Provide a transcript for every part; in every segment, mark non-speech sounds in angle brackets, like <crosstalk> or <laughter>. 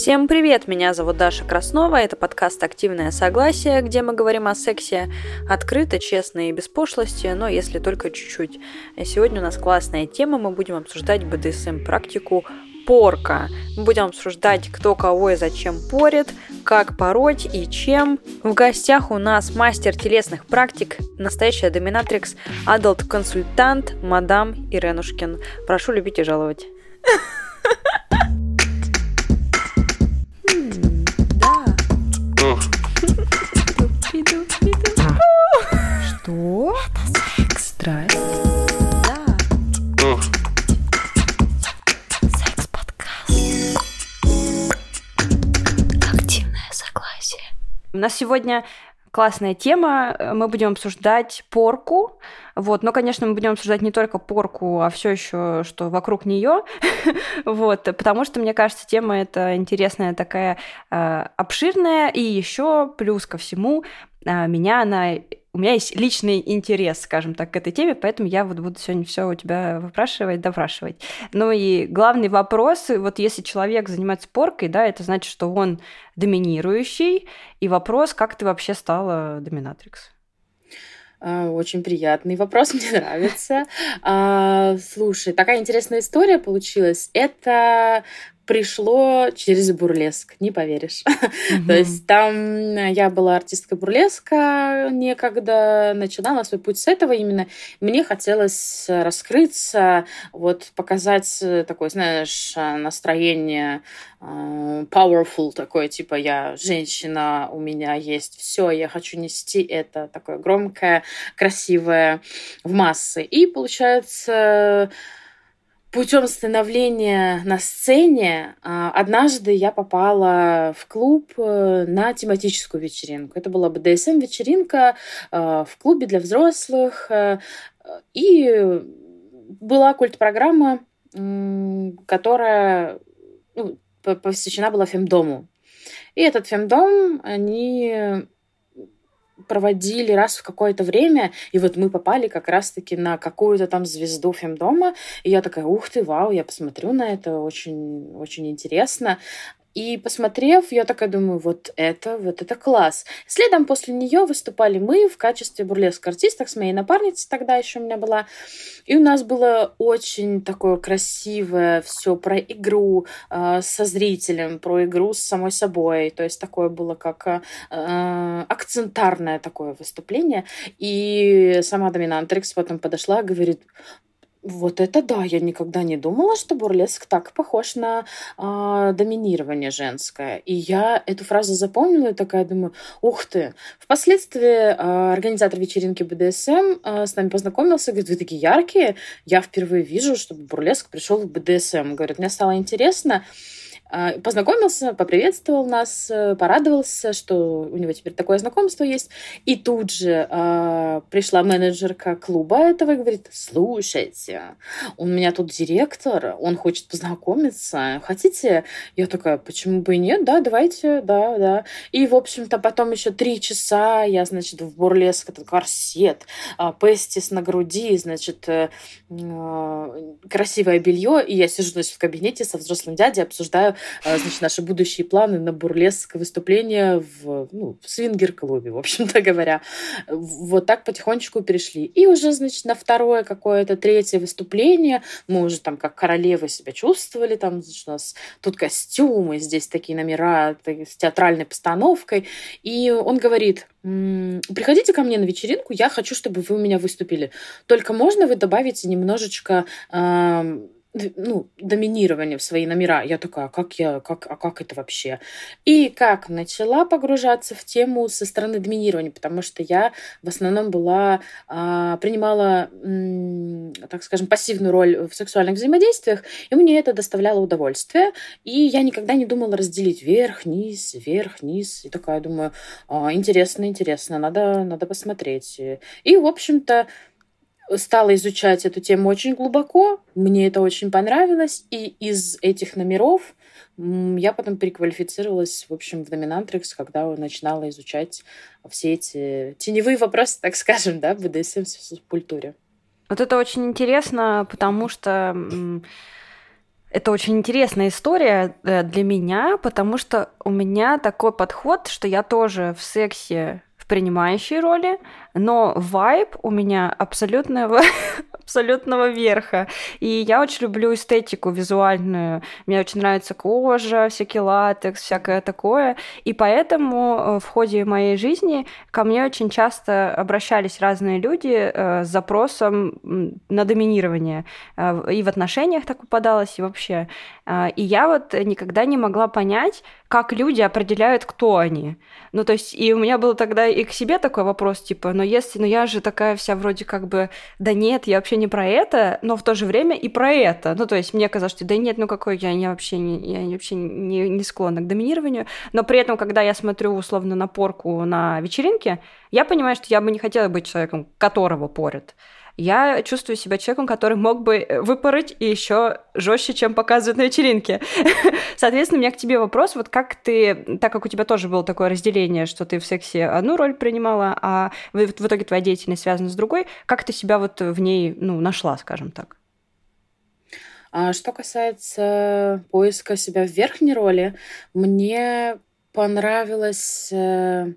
Всем привет, меня зовут Даша Краснова, это подкаст «Активное согласие», где мы говорим о сексе открыто, честно и без пошлости, но если только чуть-чуть. Сегодня у нас классная тема, мы будем обсуждать БДСМ-практику порка. Мы будем обсуждать, кто кого и зачем порит, как пороть и чем. В гостях у нас мастер телесных практик, настоящая доминатрикс, адалт-консультант, мадам Иренушкин. Прошу любить и жаловать. <laughs> Что? Это секс. Страсть? Да. Секс-подкаст. Активное согласие. У нас сегодня классная тема. Мы будем обсуждать порку. Вот, но, конечно, мы будем обсуждать не только порку, а все еще, что вокруг нее. <laughs> вот, потому что, мне кажется, тема эта интересная, такая э, обширная, и еще плюс ко всему э, меня она у меня есть личный интерес, скажем так, к этой теме, поэтому я вот буду сегодня все у тебя выпрашивать, допрашивать. Ну и главный вопрос, вот если человек занимается поркой, да, это значит, что он доминирующий, и вопрос, как ты вообще стала доминатрикс? А, Очень приятный вопрос, <laughs> мне нравится. А, Слушай, такая интересная история получилась. Это пришло через бурлеск, не поверишь. <laughs> То есть там я была артисткой бурлеска некогда, начинала свой путь с этого именно. Мне хотелось раскрыться, вот показать такое, знаешь, настроение э, powerful такое, типа я женщина, у меня есть все, я хочу нести это такое громкое, красивое в массы. И получается путем становления на сцене а, однажды я попала в клуб э, на тематическую вечеринку. Это была БДСМ-вечеринка э, в клубе для взрослых. э, И была культ-программа, которая ну, по- посвящена была фемдому. И этот фемдом они проводили раз в какое-то время, и вот мы попали как раз-таки на какую-то там звезду фемдома, и я такая, ух ты, вау, я посмотрю на это, очень, очень интересно. И посмотрев, я такая думаю, вот это, вот это класс. Следом после нее выступали мы в качестве бурлеск-артисток с моей напарницей тогда еще у меня была. И у нас было очень такое красивое все про игру э, со зрителем, про игру с самой собой. То есть такое было как э, акцентарное такое выступление. И сама доминантрикс потом подошла говорит, вот это да, я никогда не думала, что бурлеск так похож на а, доминирование женское. И я эту фразу запомнила и такая думаю, ух ты. Впоследствии а, организатор вечеринки БДСМ а, с нами познакомился, говорит, вы такие яркие, я впервые вижу, чтобы бурлеск пришел в БДСМ. Говорит, мне стало интересно. Познакомился, поприветствовал нас, э, порадовался, что у него теперь такое знакомство есть. И тут же а, пришла менеджерка клуба этого и говорит, слушайте, у меня тут директор, он хочет познакомиться, хотите? Я такая, почему бы и нет, да, давайте, да, да. И, в общем-то, потом еще три часа я, значит, в бурлеск, этот корсет, а, пестис на груди, значит, э, э, красивое белье, и я сижу, значит, в кабинете со взрослым дядей, обсуждаю а, значит, наши будущие планы на бурлеск выступление в, ну, в свингер-клубе, в общем-то <laughs> говоря. Вот так потихонечку перешли. И уже, значит, на второе какое-то, третье выступление мы уже там как королевы себя чувствовали, там, значит, у нас тут костюмы, здесь такие номера с театральной постановкой. И он говорит, «М, приходите ко мне на вечеринку, я хочу, чтобы вы у меня выступили. Только можно вы добавите немножечко д- ну, доминирование в свои номера. Я такая, а как я, как, а как это вообще? И как начала погружаться в тему со стороны доминирования, потому что я в основном была, а, принимала, так скажем, пассивную роль в сексуальных взаимодействиях, и мне это доставляло удовольствие, и я никогда не думала разделить вверх, низ, вверх, низ, и такая думаю, «А, интересно, интересно, надо, надо посмотреть. И, в общем-то, стала изучать эту тему очень глубоко, мне это очень понравилось, и из этих номеров я потом переквалифицировалась, в общем, в доминантрикс, когда начинала изучать все эти теневые вопросы, так скажем, да, в БДСМ в культуре. Вот это очень интересно, потому что Это очень интересная история э, для меня, потому что у меня такой подход, что я тоже в сексе принимающей роли, но вайб у меня абсолютного, <laughs> абсолютного верха. И я очень люблю эстетику визуальную. Мне очень нравится кожа, всякий латекс, всякое такое. И поэтому э, в ходе моей жизни ко мне очень часто обращались разные люди э, с запросом на доминирование. Э, и в отношениях так попадалось, и вообще. И я вот никогда не могла понять, как люди определяют, кто они. Ну, то есть, и у меня был тогда и к себе такой вопрос, типа, но если, ну я же такая вся вроде как бы, да нет, я вообще не про это, но в то же время и про это. Ну, то есть мне казалось, что да нет, ну какой я, я вообще, не, я вообще не, не склонна к доминированию. Но при этом, когда я смотрю условно на порку на вечеринке, я понимаю, что я бы не хотела быть человеком, которого порят я чувствую себя человеком, который мог бы э, выпороть и еще жестче, чем показывают на вечеринке. <laughs> Соответственно, у меня к тебе вопрос, вот как ты, так как у тебя тоже было такое разделение, что ты в сексе одну роль принимала, а в, в итоге твоя деятельность связана с другой, как ты себя вот в ней, ну, нашла, скажем так? А что касается поиска себя в верхней роли, мне понравилось э,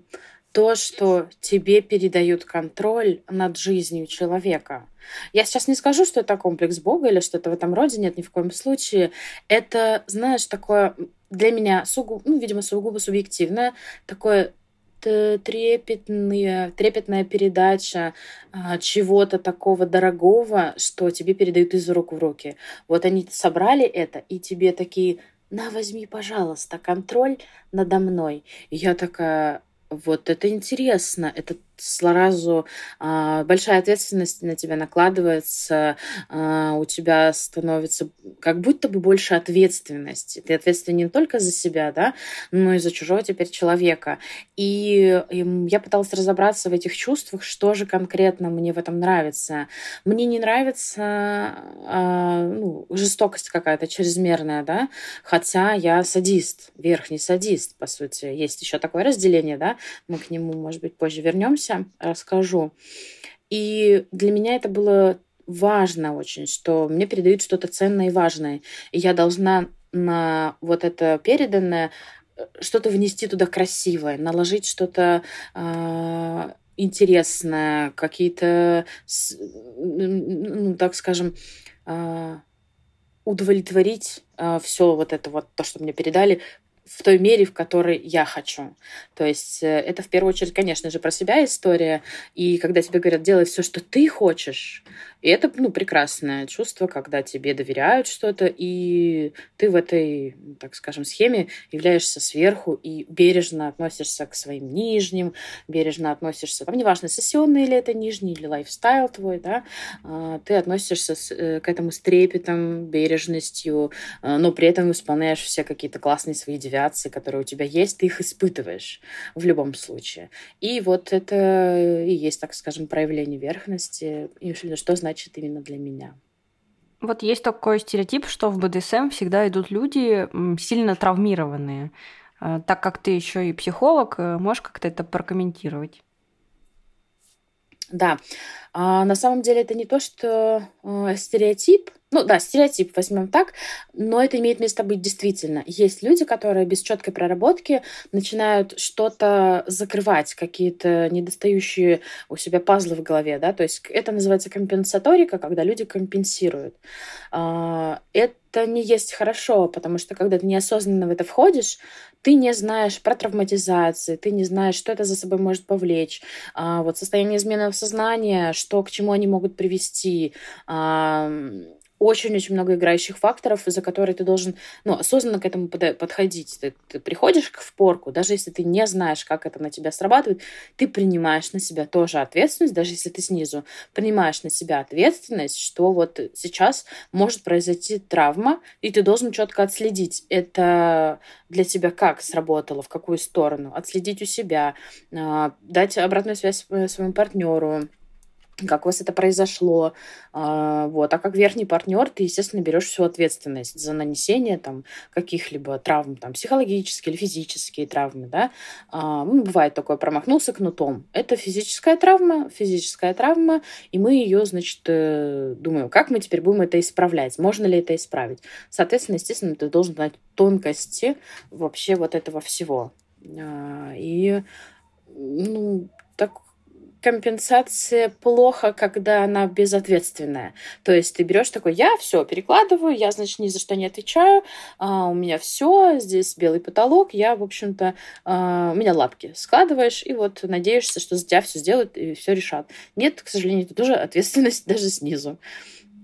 то, что тебе передают контроль над жизнью человека. Я сейчас не скажу, что это комплекс Бога или что-то в этом роде, нет, ни в коем случае. Это, знаешь, такое для меня, сугубо, ну, видимо, сугубо субъективное, такое трепетная, трепетная передача а, чего-то такого дорогого, что тебе передают из рук в руки. Вот они собрали это, и тебе такие, на, возьми, пожалуйста, контроль надо мной. И я такая, вот это интересно, это сразу а, большая ответственность на тебя накладывается, а, у тебя становится как будто бы больше ответственности. Ты ответственен не только за себя, да, но и за чужого теперь человека. И, и я пыталась разобраться в этих чувствах, что же конкретно мне в этом нравится. Мне не нравится а, ну, жестокость какая-то чрезмерная, да, хотя я садист, верхний садист, по сути. Есть еще такое разделение, да, мы к нему, может быть, позже вернемся вернемся, расскажу. И для меня это было важно очень, что мне передают что-то ценное и важное. И я должна на вот это переданное э, что-то внести туда красивое, наложить что-то э, интересное, какие-то, ну, так скажем, э, удовлетворить э, все вот это вот, то, что мне передали, в той мере, в которой я хочу. То есть э, это в первую очередь, конечно же, про себя история. И когда тебе говорят, делай все, что ты хочешь, и это, ну, прекрасное чувство, когда тебе доверяют что-то, и ты в этой, так скажем, схеме являешься сверху и бережно относишься к своим нижним, бережно относишься, там, неважно, сессионный или это нижний, или лайфстайл твой, да, а, ты относишься э, к этому с трепетом, бережностью, а, но при этом исполняешь все какие-то классные свои девиации, которые у тебя есть, ты их испытываешь в любом случае. И вот это и есть, так скажем, проявление верхности, и что значит именно для меня. Вот есть такой стереотип, что в БДСМ всегда идут люди сильно травмированные. Э, так как ты еще и психолог, э, можешь как-то это прокомментировать? Да, а на самом деле это не то, что э, стереотип, ну да, стереотип возьмем так, но это имеет место быть действительно. Есть люди, которые без четкой проработки начинают что-то закрывать, какие-то недостающие у себя пазлы в голове, да, то есть это называется компенсаторика, когда люди компенсируют. А, это не есть хорошо, потому что когда ты неосознанно в это входишь, ты не знаешь про травматизации, ты не знаешь, что это за собой может повлечь, а, вот состояние измены сознания, что к чему они могут привести, очень-очень много играющих факторов, за которые ты должен ну, осознанно к этому подходить. Ты, ты приходишь в порку, даже если ты не знаешь, как это на тебя срабатывает, ты принимаешь на себя тоже ответственность, даже если ты снизу, принимаешь на себя ответственность, что вот сейчас может произойти травма, и ты должен четко отследить, это для тебя как сработало, в какую сторону, отследить у себя, а, дать обратную связь своему партнеру, как у вас это произошло, а, вот, а как верхний партнер ты, естественно, берешь всю ответственность за нанесение там каких-либо травм, там, психологические или физические травмы, да, а, ну, бывает такое, промахнулся кнутом, это физическая травма, физическая травма, и мы ее, значит, э, думаем, как мы теперь будем это исправлять, можно ли это исправить, соответственно, естественно, ты должен знать тонкости вообще вот этого всего, а, и ну, компенсация плохо, когда она безответственная. То есть ты берешь такой, я все перекладываю, я, значит, ни за что не отвечаю, а, у меня все, здесь белый потолок, я, в общем-то, а, у меня лапки складываешь, и вот надеешься, что за тебя все сделают и все решат. Нет, к сожалению, это тоже ответственность <laughs> даже снизу.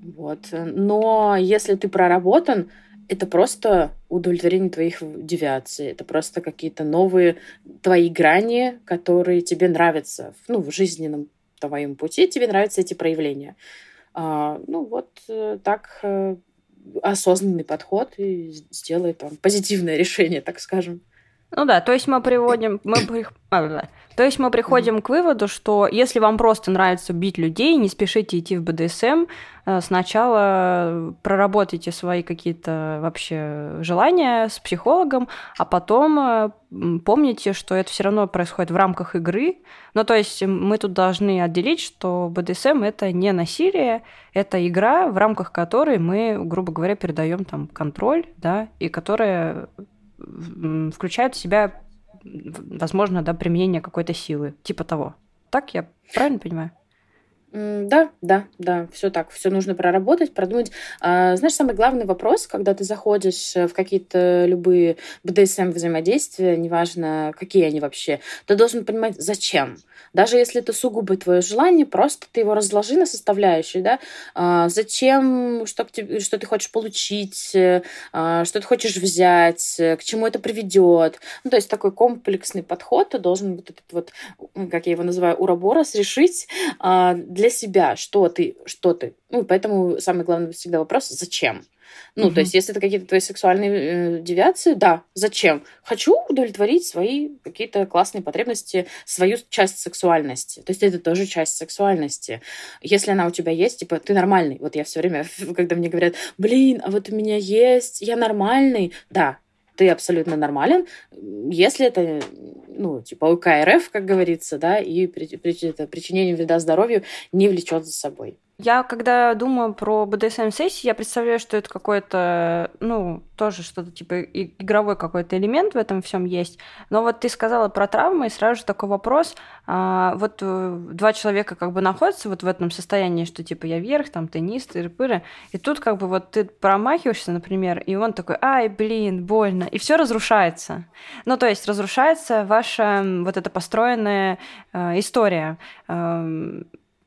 Вот. Но если ты проработан, это просто удовлетворение твоих девиаций, это просто какие-то новые твои грани, которые тебе нравятся, ну, в жизненном твоем пути, тебе нравятся эти проявления. А, ну, вот э, так э, осознанный подход и сделает там позитивное <laughs> решение, так скажем. Ну да, то есть мы приводим, мы а, то есть мы приходим к выводу, что если вам просто нравится бить людей, не спешите идти в БДСМ, э, сначала проработайте свои какие-то вообще желания с психологом, а потом э, помните, что это все равно происходит в рамках игры. Ну то есть мы тут должны отделить, что БДСМ это не насилие, это игра, в рамках которой мы, грубо говоря, передаем там контроль, да, и которая включают в себя, возможно, да, применение какой-то силы, типа того. Так я правильно понимаю? Да, да, да, все так, все нужно проработать, продумать. А, знаешь, самый главный вопрос, когда ты заходишь в какие-то любые БДСМ взаимодействия, неважно, какие они вообще, ты должен понимать, зачем. Даже если это сугубо твое желание, просто ты его разложи на составляющие, да, а, зачем, что, что ты хочешь получить, а, что ты хочешь взять, к чему это приведет. Ну, то есть такой комплексный подход, ты должен вот этот вот, как я его называю, уроборос решить для себя, что ты, что ты. Ну, поэтому самый главный всегда вопрос, зачем? Ну, угу. то есть, если это какие-то твои сексуальные э, девиации, да, зачем? Хочу удовлетворить свои какие-то классные потребности, свою часть сексуальности. То есть, это тоже часть сексуальности. Если она у тебя есть, типа, ты нормальный. Вот я все время, <laughs> когда мне говорят, блин, а вот у меня есть, я нормальный. Да, ты абсолютно нормален, если это, ну, типа УКРФ, как говорится, да, и причинение вреда здоровью не влечет за собой. Я, когда думаю про BDSM-сессии, я представляю, что это какой-то, ну, тоже что-то типа игровой какой-то элемент в этом всем есть. Но вот ты сказала про травмы, и сразу же такой вопрос. А, вот э, два человека как бы находятся вот в этом состоянии, что типа я вверх, там теннист, тыры и тут как бы вот ты промахиваешься, например, и он такой, ай, блин, больно, и все разрушается. Ну, то есть разрушается ваша вот эта построенная э, история. Э,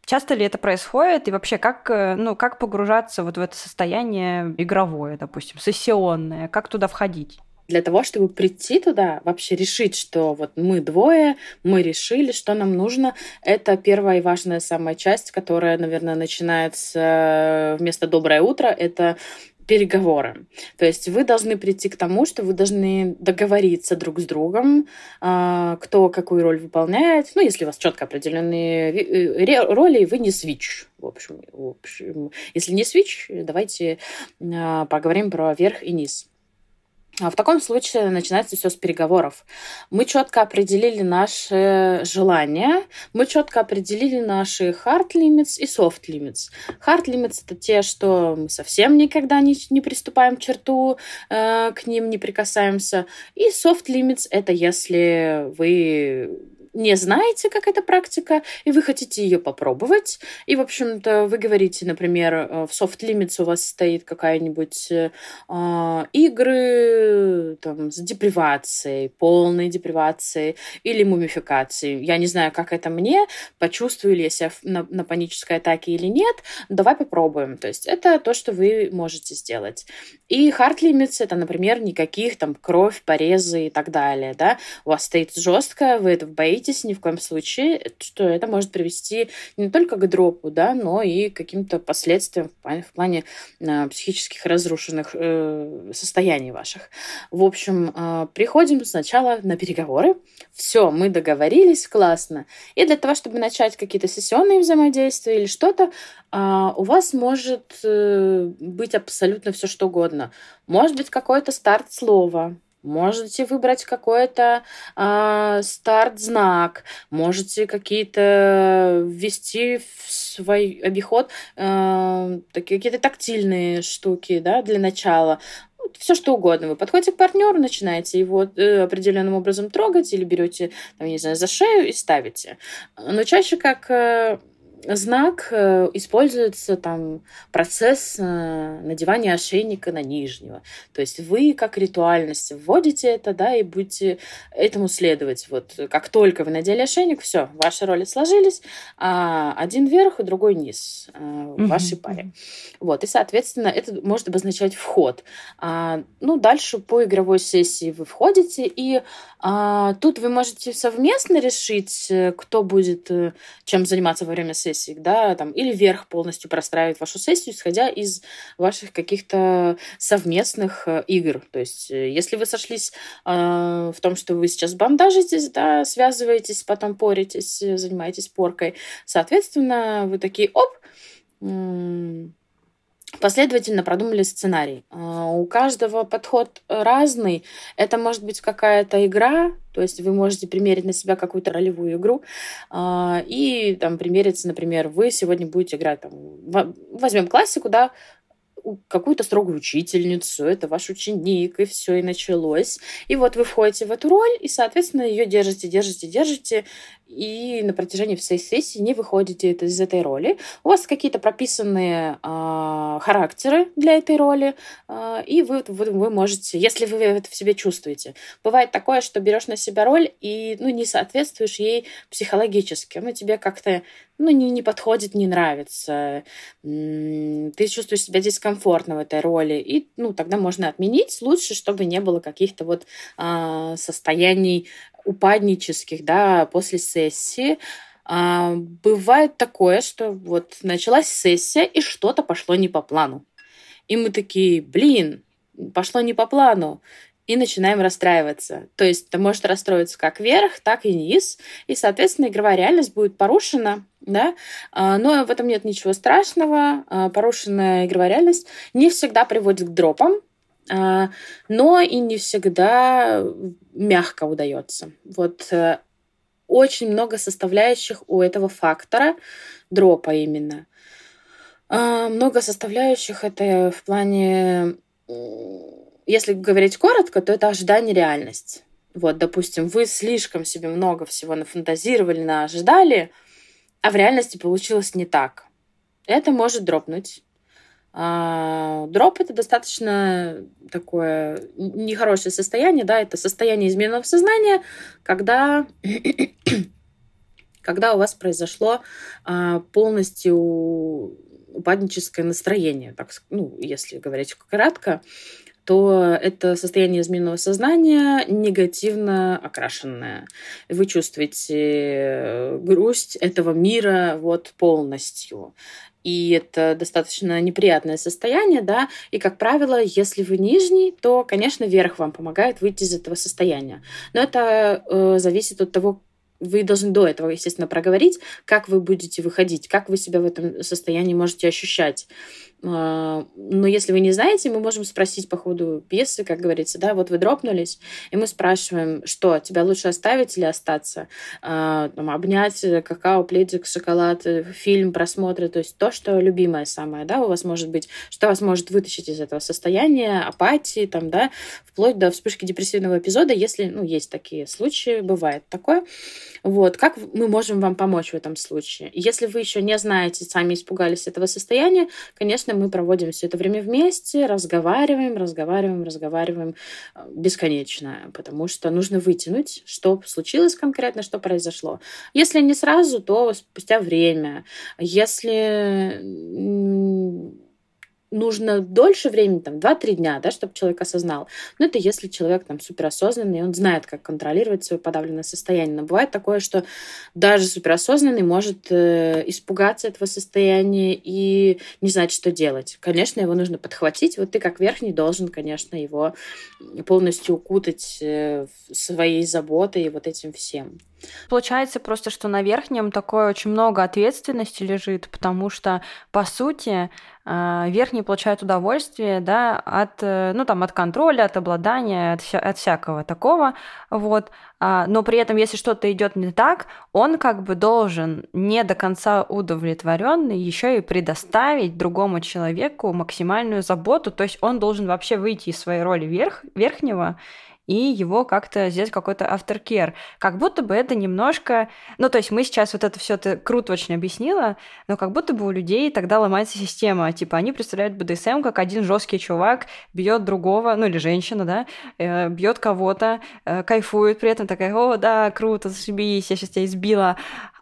Часто ли это происходит? И вообще, как, э, ну, как погружаться вот в это состояние игровое, допустим, сессионное? Как туда входить? для того, чтобы прийти туда, вообще решить, что вот мы двое, мы решили, что нам нужно, это первая и важная самая часть, которая, наверное, начинается э, вместо «доброе утро», это переговоры. То есть вы должны прийти к тому, что вы должны договориться друг с другом, а, кто какую роль выполняет. Ну, если у вас четко определенные э, роли, вы не свич. В общем, в общем если не свич, давайте а, поговорим про верх и низ. А в таком случае начинается все с переговоров. Мы четко определили наши желания, мы четко определили наши hard limits и soft limits. Hard limits это те, что мы совсем никогда не, не приступаем к черту, э, к ним не прикасаемся. И soft limits это если вы не знаете, как эта практика, и вы хотите ее попробовать, и, в общем-то, вы говорите, например, э, в Soft Limits у вас стоит какая-нибудь э, а, игры там, с депривацией, полной депривацией или мумификацией. Я не знаю, как это мне, почувствую ли я себя на, на панической атаке или нет, давай попробуем. То есть это то, что вы можете сделать. И Hard Limits это, например, никаких там кровь, порезы и так далее, да, у вас стоит жестко, вы это боитесь, боитесь ни в коем случае, что это может привести не только к дропу, да, но и к каким-то последствиям в плане, в плане э, психических разрушенных э, состояний ваших. В общем, э, приходим сначала на переговоры. Все, мы договорились, классно. И для того, чтобы начать какие-то сессионные взаимодействия или что-то, э, у вас может э, быть абсолютно все что угодно. Может быть какой-то старт слова, Можете выбрать какой-то э, старт-знак, можете какие-то ввести в свой обиход э, какие-то тактильные штуки, да, для начала все что угодно. Вы подходите к партнеру, начинаете его э, определенным образом трогать или берете, не знаю, за шею и ставите. Но чаще как э, знак э, используется там процесс э, надевания ошейника на нижнего. То есть вы как ритуальность вводите это, да, и будете этому следовать. Вот как только вы надели ошейник, все, ваши роли сложились, а один вверх, и другой низ э, в вашей паре. Вот, и, соответственно, это может обозначать вход. А, ну, дальше по игровой сессии вы входите, и а, тут вы можете совместно решить, кто будет чем заниматься во время сессии, сессии, да, там, или вверх полностью простраивает вашу сессию, исходя из ваших каких-то совместных э, игр. То есть, э, если вы сошлись э, в том, что вы сейчас бандажитесь, да, связываетесь, потом поритесь, э, занимаетесь поркой, соответственно, вы такие, оп, последовательно продумали сценарий. А, у каждого подход разный. Это может быть какая-то игра, то есть вы можете примерить на себя какую-то ролевую игру а, и там примериться, например, вы сегодня будете играть, там, возьмем классику, да, какую-то строгую учительницу, это ваш ученик, и все, и началось. И вот вы входите в эту роль, и, соответственно, ее держите, держите, держите, и на протяжении всей сессии не выходите из этой роли. У вас какие-то прописанные э, характеры для этой роли, э, и вы, вы, вы можете, если вы это в себе чувствуете. Бывает такое, что берешь на себя роль и ну, не соответствуешь ей психологически, ну, тебе как-то ну, не, не подходит, не нравится, ты чувствуешь себя дискомфортно в этой роли, и ну, тогда можно отменить. Лучше, чтобы не было каких-то вот э, состояний упаднических, да, после сессии. А, бывает такое, что вот началась сессия, и что-то пошло не по плану. И мы такие, блин, пошло не по плану. И начинаем расстраиваться. То есть это может расстроиться как вверх, так и низ. И, соответственно, игровая реальность будет порушена, да, а, но в этом нет ничего страшного. А, порушенная игровая реальность не всегда приводит к дропам, но и не всегда мягко удается. Вот э, очень много составляющих у этого фактора дропа именно. А, много составляющих это в плане, если говорить коротко, то это ожидание реальность. Вот, допустим, вы слишком себе много всего нафантазировали, наожидали, а в реальности получилось не так. Это может дропнуть. А, дроп это достаточно такое нехорошее состояние, да, это состояние измененного сознания, когда, <clears throat> когда у вас произошло а, полностью упадническое настроение, так, ну, если говорить кратко, то это состояние измененного сознания негативно окрашенное. Вы чувствуете грусть этого мира вот полностью и это достаточно неприятное состояние, да, и, как правило, если вы нижний, то, конечно, верх вам помогает выйти из этого состояния. Но это э, зависит от того, вы должны до этого, естественно, проговорить, как вы будете выходить, как вы себя в этом состоянии можете ощущать. А, но если вы не знаете, мы можем спросить по ходу пьесы, как говорится, да, вот вы дропнулись, и мы спрашиваем, что, тебя лучше оставить или остаться? А, там, обнять э, какао, пледик, шоколад, э, фильм, просмотры, то есть то, что любимое самое, да, у вас может быть, что вас может вытащить из этого состояния, апатии, там, да, вплоть до вспышки депрессивного эпизода, если, ну, есть такие случаи, бывает такое. Вот, как мы можем вам помочь в этом случае? Если вы еще не знаете, сами испугались этого состояния, конечно, мы проводим все это время вместе, разговариваем, разговариваем, разговариваем э, бесконечно, потому что нужно вытянуть, что случилось конкретно, что произошло. Если не сразу, то спустя время. Если нужно дольше времени, там, 2-3 дня, да, чтобы человек осознал. Но это если человек там суперосознанный, он знает, как контролировать свое подавленное состояние. Но бывает такое, что даже суперосознанный может э, испугаться этого состояния и не знать, что делать. Конечно, его нужно подхватить. Вот ты как верхний должен, конечно, его полностью укутать э, своей заботой и вот этим всем. Получается просто, что на верхнем такое очень много ответственности лежит, потому что, по сути, а, верхние получают удовольствие да, от, э, ну, там, от контроля, от обладания, от, вся, от всякого такого. Вот. А, но при этом, если что-то идет не так, он как бы должен не до конца удовлетворенный еще и предоставить другому человеку максимальную заботу. То есть он должен вообще выйти из своей роли верх, верхнего и его как-то сделать какой-то aftercare. Как будто бы это немножко... Ну, то есть мы сейчас вот это все ты круто очень объяснила, но как будто бы у людей тогда ломается система. Типа они представляют БДСМ как один жесткий чувак бьет другого, ну или женщина, да, э, бьет кого-то, э, кайфует при этом такая, о, да, круто, зашибись, я сейчас тебя избила.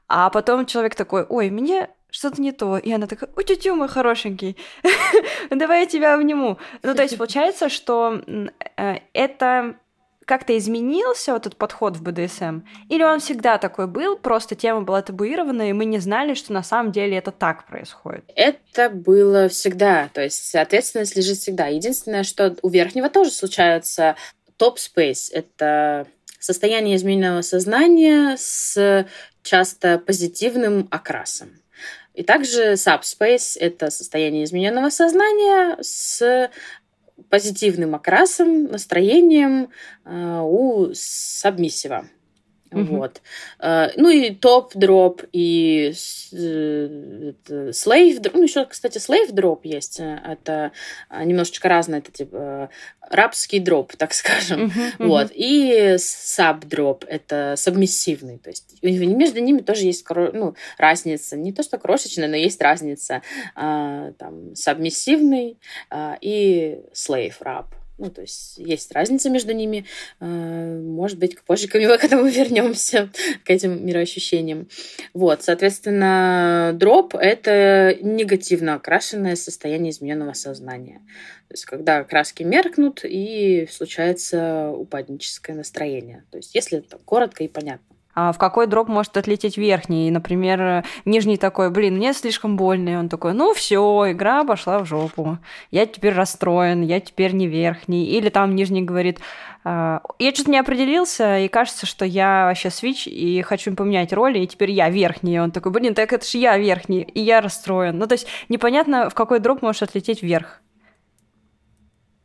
А потом человек такой, ой, мне что-то не то. И она такая, ой, тетю мой хорошенький, <laughs> давай я тебя обниму. Ну, то есть получается, что э, это как-то изменился вот этот подход в БДСМ? Или он всегда такой был, просто тема была табуирована, и мы не знали, что на самом деле это так происходит? Это было всегда, то есть ответственность лежит всегда. Единственное, что у верхнего тоже случается топ-спейс. Это состояние измененного сознания с часто позитивным окрасом. И также subspace — это состояние измененного сознания с позитивным окрасом, настроением э, у сабмиссива. Mm-hmm. Вот. Э, ну и top-drop, и slave-drop. Ну, еще, кстати, slave-drop есть. Это немножечко разное. Это типа рабский дроп, <laughs> так скажем. Uh-huh, uh-huh. Вот. И sub-drop — это сабмиссивный. То есть между ними тоже есть ну, разница. Не то, что крошечная, но есть разница. Там, сабмиссивный и слейв-раб. Ну, то есть есть разница между ними. А, может быть, позже <laughs> к этому вернемся, к этим мироощущениям. Вот, соответственно, дроп — это негативно окрашенное состояние измененного сознания. То есть, когда краски меркнут, и случается упадническое настроение. То есть, если это коротко и понятно. А в какой дроп может отлететь верхний? Например, нижний такой, блин, мне слишком больно. И он такой, ну все, игра пошла в жопу. Я теперь расстроен, я теперь не верхний. Или там нижний говорит, «А, я что-то не определился, и кажется, что я вообще свич, и хочу поменять роли, и теперь я верхний. И он такой, блин, так это же я верхний, и я расстроен. Ну, то есть непонятно, в какой дроп может отлететь вверх.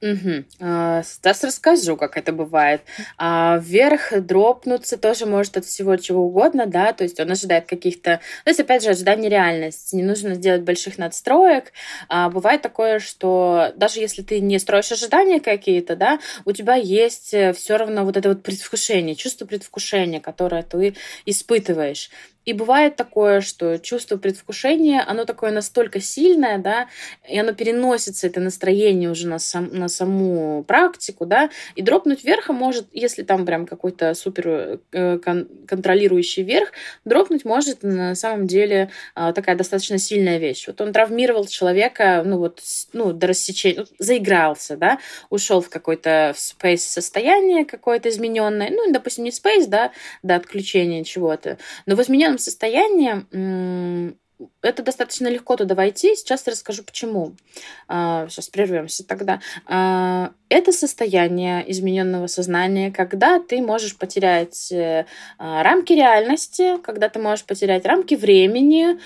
Угу. Сейчас расскажу, как это бывает. А, вверх дропнуться тоже может от всего чего угодно, да, то есть он ожидает каких-то... То есть, опять же, ожидание реальности. Не нужно сделать больших надстроек. А, бывает такое, что даже если ты не строишь ожидания какие-то, да, у тебя есть э, все равно вот это вот предвкушение, чувство предвкушения, которое ты испытываешь. И бывает такое, что чувство предвкушения, оно такое настолько сильное, да, и оно переносится, это настроение уже на, сам, на саму практику, да, и дропнуть вверх может, если там прям какой-то супер э, кон- контролирующий верх, дропнуть может на самом деле э, такая достаточно сильная вещь. Вот он травмировал человека, ну вот, ну, до рассечения, ну, заигрался, да, ушел в какой-то space состояние какое-то измененное, ну, допустим, не space, да, до отключения чего-то, но в измененном этом состоянии это достаточно легко туда войти. Сейчас расскажу, почему. Сейчас а, прервемся тогда. А, это состояние измененного сознания, когда ты можешь потерять э, а, рамки реальности, когда ты можешь потерять рамки времени,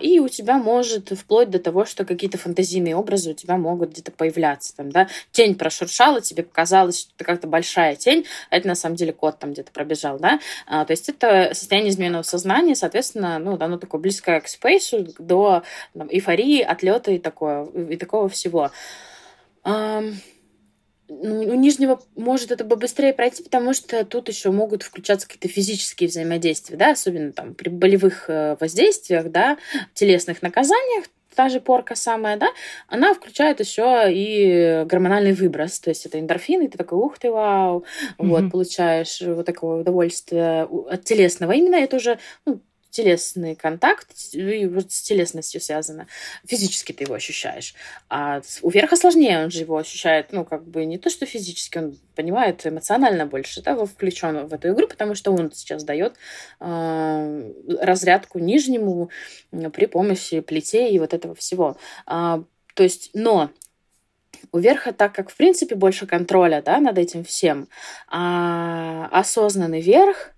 и у тебя может вплоть до того, что какие-то фантазийные образы у тебя могут где-то появляться. Там, да? Тень прошуршала, тебе показалось, что это как-то большая тень, а это на самом деле кот там где-то пробежал. Да? То есть это состояние измененного сознания, соответственно, ну, оно такое близкое к спейсу, до там, эйфории, отлета и, такое, и такого всего. Ну, у нижнего может это бы быстрее пройти, потому что тут еще могут включаться какие-то физические взаимодействия, да, особенно там при болевых э, воздействиях, да, телесных наказаниях, та же порка самая, да, она включает еще и гормональный выброс, то есть это эндорфины, и ты такой, ух ты, вау, mm-hmm. вот, получаешь вот такое удовольствие от телесного. Именно это уже ну, телесный контакт, и вот с телесностью связано. Физически ты его ощущаешь. А у верха сложнее, он же его ощущает, ну, как бы не то, что физически, он понимает эмоционально больше, да, включен в эту игру, потому что он сейчас дает э, разрядку нижнему при помощи плетей и вот этого всего. А, то есть, но у верха, так как, в принципе, больше контроля да, над этим всем, а, осознанный верх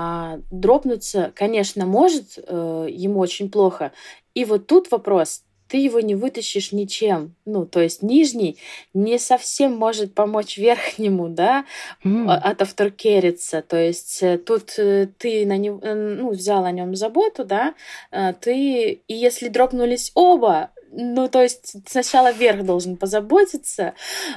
а, дропнуться, конечно, может, э, ему очень плохо. И вот тут вопрос, ты его не вытащишь ничем. Ну, то есть нижний не совсем может помочь <laughs> верхнему, да, mm. от авторкериться. То есть э, тут э, ты на него, э, ну, взял о нем заботу, да, ты, и если дропнулись оба, ну, то есть сначала вверх должен позаботиться,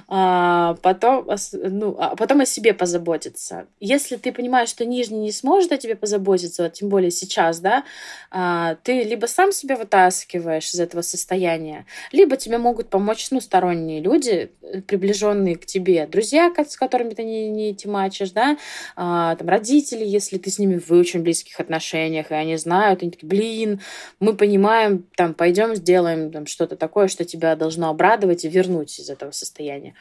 а потом, ну, а потом о себе позаботиться. Если ты понимаешь, что нижний не сможет о тебе позаботиться, вот тем более сейчас, да, а, ты либо сам себя вытаскиваешь из этого состояния, либо тебе могут помочь, ну, сторонние люди, приближенные к тебе, друзья, с которыми ты не, не тимачишь, да, а, там, родители, если ты с ними в очень близких отношениях, и они знают, они такие, блин, мы понимаем, там, пойдем сделаем, там, что-то такое, что тебя должно обрадовать и вернуть из этого состояния.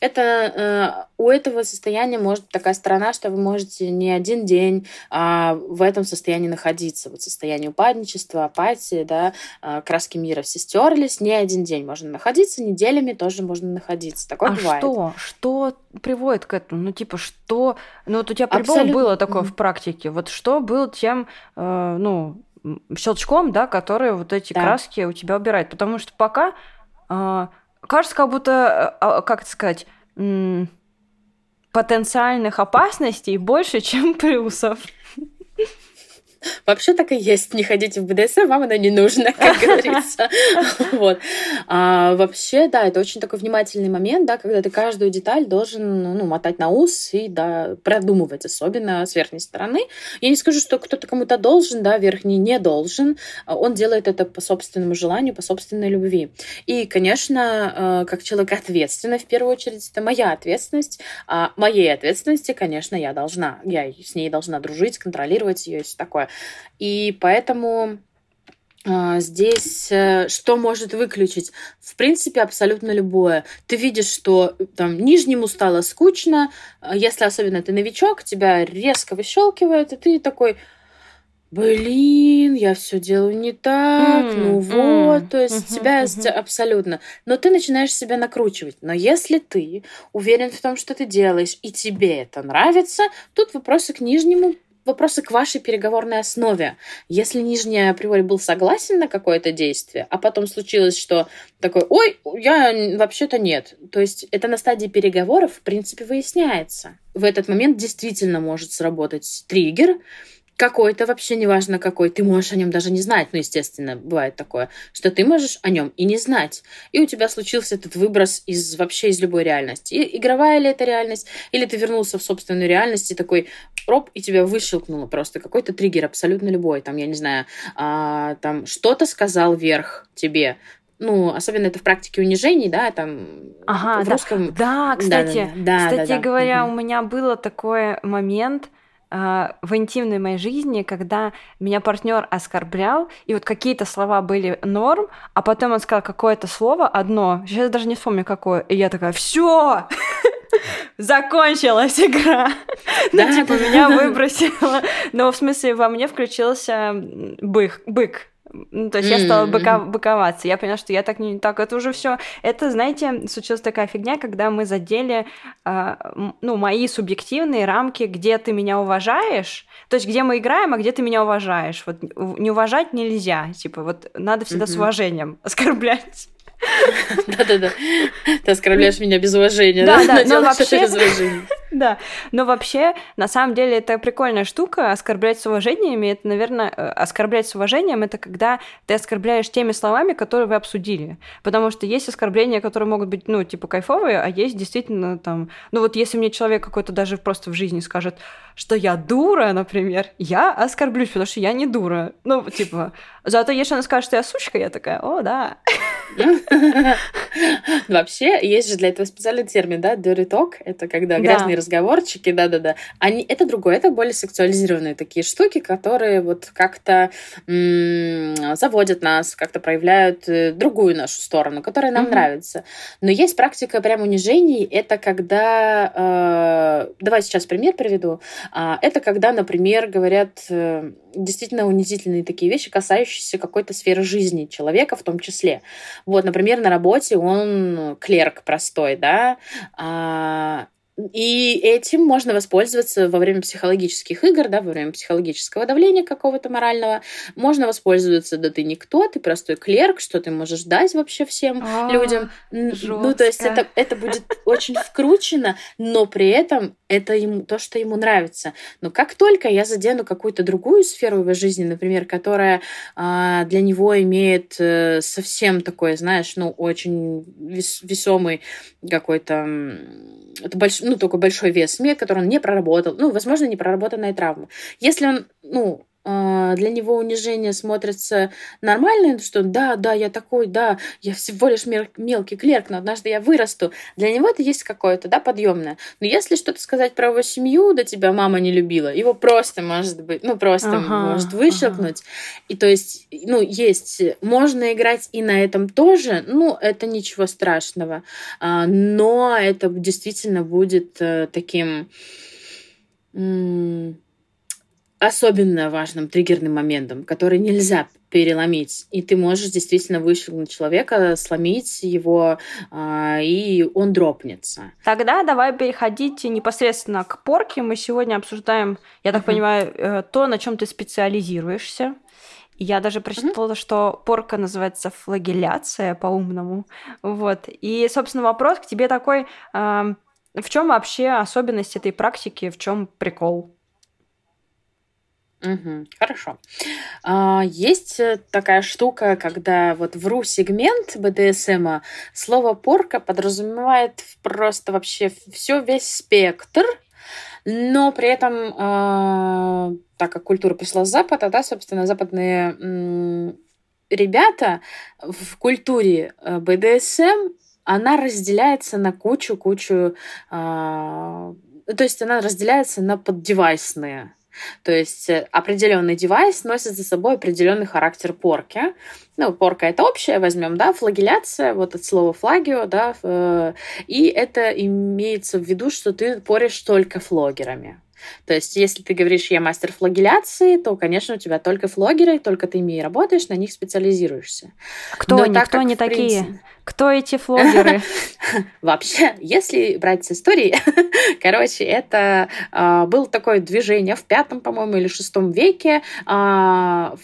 Это э, у этого состояния может быть такая сторона, что вы можете не один день а, в этом состоянии находиться, вот состояние упадничества, апатии, да, э, краски мира все стерлись, не один день можно находиться, неделями тоже можно находиться. Такое а бывает. что? Что приводит к этому? Ну, типа, что... Ну, вот у тебя по-любому Абсолютно... было такое в практике. Вот что был тем, э, ну, щелчком, да, который вот эти да. краски у тебя убирает. Потому что пока э, кажется, как будто, э, как это сказать, м- потенциальных опасностей больше, <laughs> чем плюсов. Вообще так и есть. Не ходите в БДСМ, вам она не нужна, как <laughs> говорится. Вот. А, вообще, да, это очень такой внимательный момент, да, когда ты каждую деталь должен ну, мотать на ус и да, продумывать, особенно с верхней стороны. Я не скажу, что кто-то кому-то должен, да, верхний не должен. Он делает это по собственному желанию, по собственной любви. И, конечно, э, как человек ответственный, в первую очередь, это моя ответственность. А моей ответственности, конечно, я должна. Я с ней должна дружить, контролировать ее и все такое. И поэтому а, Здесь э, что может выключить? В принципе, абсолютно любое. Ты видишь, что там нижнему стало скучно, а если особенно ты новичок, тебя резко выщелкивает, и ты такой, блин, я все делаю не так, mm, ну вот, mm, то есть uh-huh, тебя uh-huh. абсолютно. Но ты начинаешь себя накручивать. Но если ты уверен в том, что ты делаешь, и тебе это нравится, тут вопросы к нижнему вопросы к вашей переговорной основе. Если нижний априори был согласен на какое-то действие, а потом случилось, что такой, ой, я вообще-то нет. То есть это на стадии переговоров, в принципе, выясняется. В этот момент действительно может сработать триггер, какой-то, вообще неважно какой, ты можешь о нем даже не знать, ну, естественно, бывает такое, что ты можешь о нем и не знать. И у тебя случился этот выброс из вообще из любой реальности. И игровая ли это реальность, или ты вернулся в собственную реальность и такой, роп, и тебя выщелкнуло просто какой-то триггер, абсолютно любой, там, я не знаю, а, там, что-то сказал вверх тебе, ну, особенно это в практике унижений, да, там ага, в да. русском. Да, кстати, да, да, да. кстати да, да, говоря, угу. у меня было такой момент, в интимной моей жизни, когда меня партнер оскорблял, и вот какие-то слова были норм, а потом он сказал какое-то слово одно, сейчас даже не вспомню какое, и я такая, все, <laughs> закончилась игра. <laughs> Ну, типа, меня выбросило. Но в смысле, во мне включился бык, бык, ну, то есть mm-hmm. я стала быка, быковаться. Я поняла, что я так не так. Это уже все. Это, знаете, случилась такая фигня, когда мы задели, э, ну, мои субъективные рамки, где ты меня уважаешь. То есть, где мы играем, а где ты меня уважаешь. Вот не уважать нельзя. Типа, вот надо всегда mm-hmm. с уважением <laughs> оскорблять. Да-да-да. Ты оскорбляешь меня без уважения. Да, да, но вообще... <laughs> Да, но вообще, на самом деле, это прикольная штука, оскорблять с уважением, это, наверное, э, оскорблять с уважением, это когда ты оскорбляешь теми словами, которые вы обсудили. Потому что есть оскорбления, которые могут быть, ну, типа, кайфовые, а есть действительно там... Ну, вот если мне человек какой-то даже просто в жизни скажет, что я дура, например, я оскорблюсь, потому что я не дура. Ну, типа, зато если она скажет, что я сучка, я такая, о, да. <laughs> Вообще, есть же для этого специальный термин, да, dirty talk. Это когда грязные разговорчики, да-да-да. Они, это другое, это более сексуализированные такие штуки, которые вот как-то заводят нас, как-то проявляют э, другую нашу сторону, которая нам нравится. Но есть практика прям унижений. Это когда... Э, давай сейчас пример приведу. А, это когда, например, говорят э, действительно унизительные такие вещи, касающиеся какой-то сферы жизни человека в том числе. Вот, например, на работе он клерк простой, да, а, и этим можно воспользоваться во время психологических игр, да, во время психологического давления какого-то морального. Можно воспользоваться, да ты никто, ты простой клерк, что ты можешь дать вообще всем а, людям. Жестко. Ну, то есть это, это будет очень вкручено, но при этом это ему, то, что ему нравится. Но как только я задену какую-то другую сферу его жизни, например, которая а, для него имеет а, совсем такой, знаешь, ну, очень вес, весомый какой-то это больш, ну, только большой вес СМИ, который он не проработал, ну, возможно, не проработанная травма. Если он, ну, для него унижение смотрится нормально, что да, да, я такой, да, я всего лишь мелкий клерк, но однажды я вырасту. Для него это есть какое-то, да, подъемное. Но если что-то сказать про его семью, да тебя мама не любила, его просто может быть, ну, просто ага, может выщелкнуть. Ага. И то есть, ну, есть, можно играть и на этом тоже, ну, это ничего страшного. А, но это действительно будет э, таким особенно важным триггерным моментом, который нельзя переломить. И ты можешь действительно выщелкнуть человека, сломить его, э, и он дропнется. Тогда давай переходить непосредственно к порке. Мы сегодня обсуждаем, я так mm-hmm. понимаю, э, то, на чем ты специализируешься. Я даже прочитала, mm-hmm. что порка называется флагеляция по-умному. Вот. И, собственно, вопрос к тебе такой: э, в чем вообще особенность этой практики, в чем прикол? Угу, хорошо. А, есть э, такая штука, когда вот в ру-сегмент БДСМа слово порка подразумевает просто вообще все, весь спектр, но при этом, а, так как культура пришла с Запада, да, собственно, западные ребята в культуре э, БДСМ, она разделяется на кучу-кучу, а, то есть она разделяется на поддевайсные то есть э, определенный девайс носит за собой определенный характер порки. Ну, порка это общее, возьмем, да, флагеляция, вот от слова флагио, да, э, и это имеется в виду, что ты поришь только флогерами. То есть, если ты говоришь, я мастер флагеляции, то, конечно, у тебя только флогеры, только ты ими и работаешь, на них специализируешься. Кто Но они, так, кто они такие? Принцип... Кто эти флогеры? <laughs> Вообще, если брать с истории, <laughs> короче, это э, было такое движение в пятом, по-моему, или шестом веке э,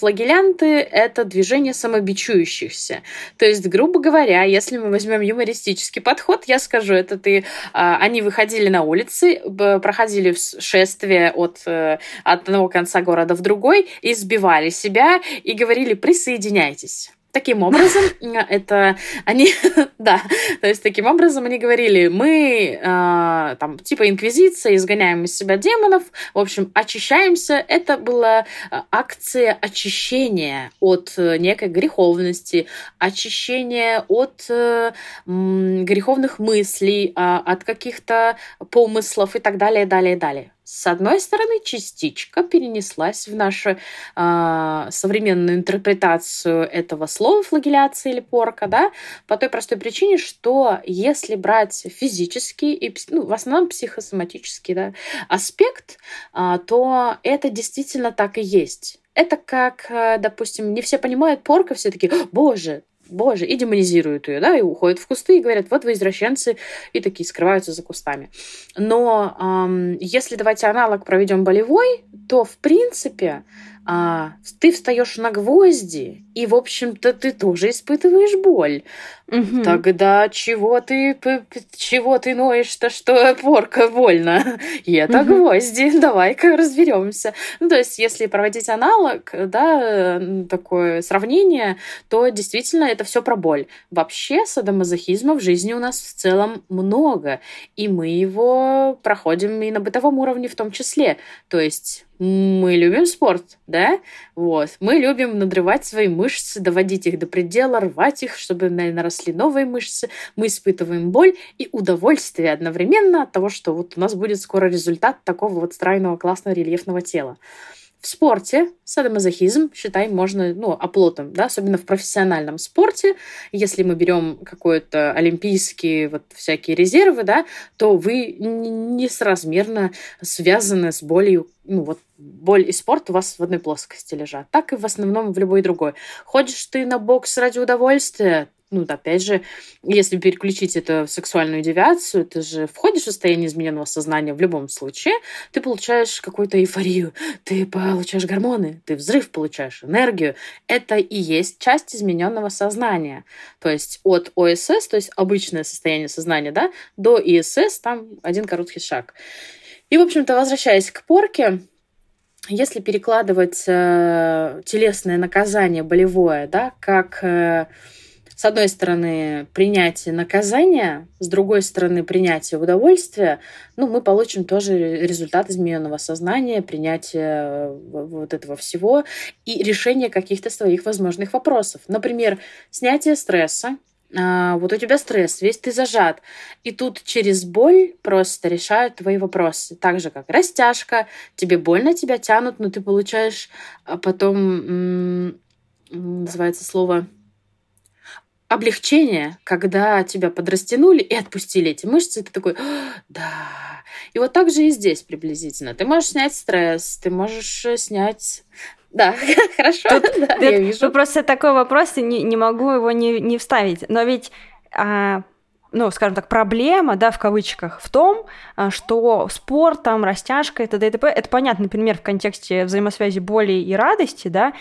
флагелянты — это движение самобичующихся. То есть, грубо говоря, если мы возьмем юмористический подход, я скажу, это ты... А, они выходили на улицы, проходили шествие от, э, от одного конца города в другой, избивали себя и говорили «присоединяйтесь». Таким образом, <laughs> это они, <laughs> да, то есть таким образом они говорили, мы э, там типа инквизиция, изгоняем из себя демонов, в общем, очищаемся. Это была а, акция очищения от э, некой греховности, очищения от э, греховных мыслей, от каких-то помыслов и так далее, далее, далее. С одной стороны, частичка перенеслась в нашу э, современную интерпретацию этого слова флагеляция или порка, да, по той простой причине, что если брать физический и ну, в основном психосоматический да, аспект, э, то это действительно так и есть. Это как, допустим, не все понимают порка, все таки боже, боже, и демонизируют ее, да, и уходят в кусты и говорят, вот вы извращенцы, и такие скрываются за кустами. Но эм, если давайте аналог проведем болевой, то в принципе а, ты встаешь на гвозди, и, в общем-то, ты тоже испытываешь боль. Угу. Тогда чего ты, чего ты ноешь-то, что порка больно? И это угу. гвозди, давай-ка разберемся. Ну, то есть, если проводить аналог, да, такое сравнение, то действительно это все про боль. Вообще садомазохизма в жизни у нас в целом много, и мы его проходим и на бытовом уровне в том числе. То есть мы любим спорт, да? Вот. Мы любим надрывать свои мышцы, доводить их до предела, рвать их, чтобы наросли новые мышцы. Мы испытываем боль и удовольствие одновременно от того, что вот у нас будет скоро результат такого вот стройного, классного, рельефного тела. В спорте садомазохизм, считай, можно, ну, оплотом, да, особенно в профессиональном спорте. Если мы берем какой-то олимпийские вот всякие резервы, да, то вы несразмерно связаны с болью, ну, вот боль и спорт у вас в одной плоскости лежат. Так и в основном в любой другой. Ходишь ты на бокс ради удовольствия, ну, опять же, если переключить это в сексуальную девиацию, ты же входишь в состояние измененного сознания в любом случае, ты получаешь какую-то эйфорию, ты получаешь гормоны, ты взрыв получаешь, энергию. Это и есть часть измененного сознания. То есть от ОСС, то есть обычное состояние сознания, да, до ИСС там один короткий шаг. И, в общем-то, возвращаясь к порке, если перекладывать э, телесное наказание болевое, да, как э, с одной стороны, принятие наказания, с другой стороны, принятие удовольствия, ну, мы получим тоже результат измененного сознания, принятие э, вот этого всего и решение каких-то своих возможных вопросов. Например, снятие стресса, а, вот у тебя стресс, весь ты зажат. И тут через боль просто решают твои вопросы. Так же, как растяжка, тебе больно, тебя тянут, но ты получаешь а потом, называется слово облегчение, когда тебя подрастянули и отпустили эти мышцы, и ты такой, да. И вот так же и здесь приблизительно. Ты можешь снять стресс, ты можешь э, снять да, <laughs> хорошо, Тут, <laughs> да, я вижу. Ну, просто такой вопрос, не, не могу его не, не вставить. Но ведь, а, ну, скажем так, проблема, да, в кавычках, в том, а, что спорт, там, растяжка и т.д. и т.п. Это понятно, например, в контексте взаимосвязи боли и радости, да,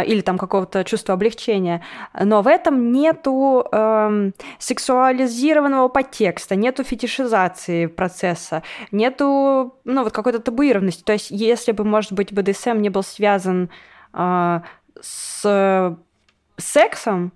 или там какого-то чувства облегчения, но в этом нету эм, сексуализированного подтекста, нету фетишизации процесса, нету ну, вот какой-то табуированности. То есть если бы, может быть, БДСМ не был связан э, с сексом,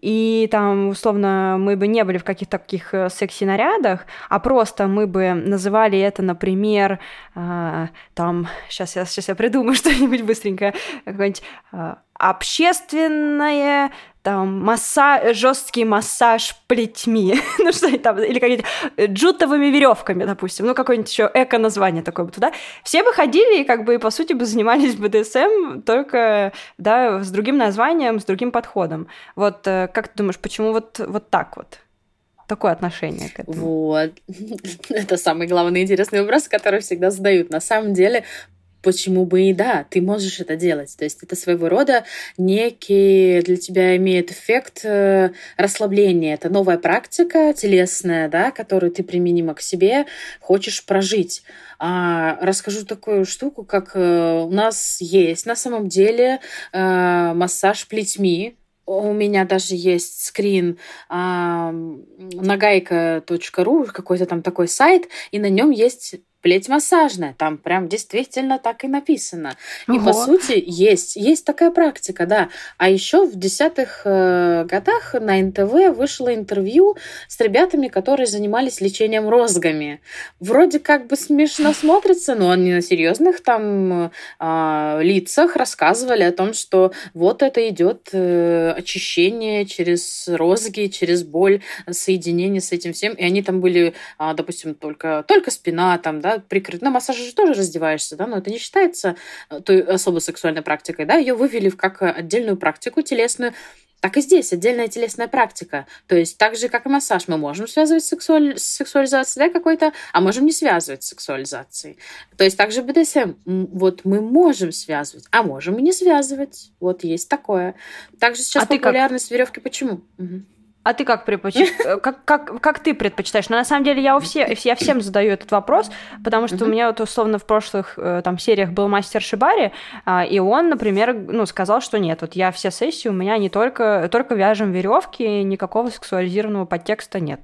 и там, условно, мы бы не были в каких-то таких э, секси-нарядах, а просто мы бы называли это, например, э, там, сейчас я, сейчас я придумаю <laughs> что-нибудь быстренько, какое-нибудь э, общественное там масса... жесткий массаж плетьми, <laughs> ну что там, или какие-то э, джутовыми веревками, допустим, ну какое-нибудь еще эко-название такое бы туда. Все бы ходили и как бы, по сути, бы занимались БДСМ, только, да, с другим названием, с другим подходом. Вот э, как ты думаешь, почему вот, вот так вот? Такое отношение к этому. Вот. <laughs> Это самый главный интересный вопрос, который всегда задают. На самом деле, почему бы и да, ты можешь это делать. То есть это своего рода некий для тебя имеет эффект э, расслабления. Это новая практика телесная, да, которую ты применима к себе, хочешь прожить. А, расскажу такую штуку, как э, у нас есть на самом деле э, массаж плетьми, у меня даже есть скрин а, нагайка.ру, какой-то там такой сайт, и на нем есть плеть массажная. Там прям действительно так и написано. Ого. И по сути есть, есть такая практика, да. А еще в десятых э, годах на НТВ вышло интервью с ребятами, которые занимались лечением розгами. Вроде как бы смешно смотрится, но они на серьезных там э, лицах рассказывали о том, что вот это идет э, очищение через розги, через боль, соединение с этим всем. И они там были, э, допустим, только, только спина там, да, прикрыт. На массаже же тоже раздеваешься, да, но это не считается э, той особо сексуальной практикой, да, ее вывели в как отдельную практику телесную, так и здесь отдельная телесная практика. То есть так же, как и массаж, мы можем связывать сексуаль... с сексуализацией да, какой-то, а можем не связывать с сексуализацией. То есть также БДСМ. Вот мы можем связывать, а можем и не связывать. Вот есть такое. Также сейчас а популярность как... веревки почему? Угу. А ты как предпочитаешь? <laughs> Э, как, как, как ты предпочитаешь? Но на самом деле я, у все, я всем задаю этот вопрос, потому что у меня вот условно в прошлых э, там сериях был мастер Шибари, а, и он, например, ну, сказал, что нет, вот я все сессии, у меня не только, только вяжем веревки, никакого сексуализированного подтекста нет.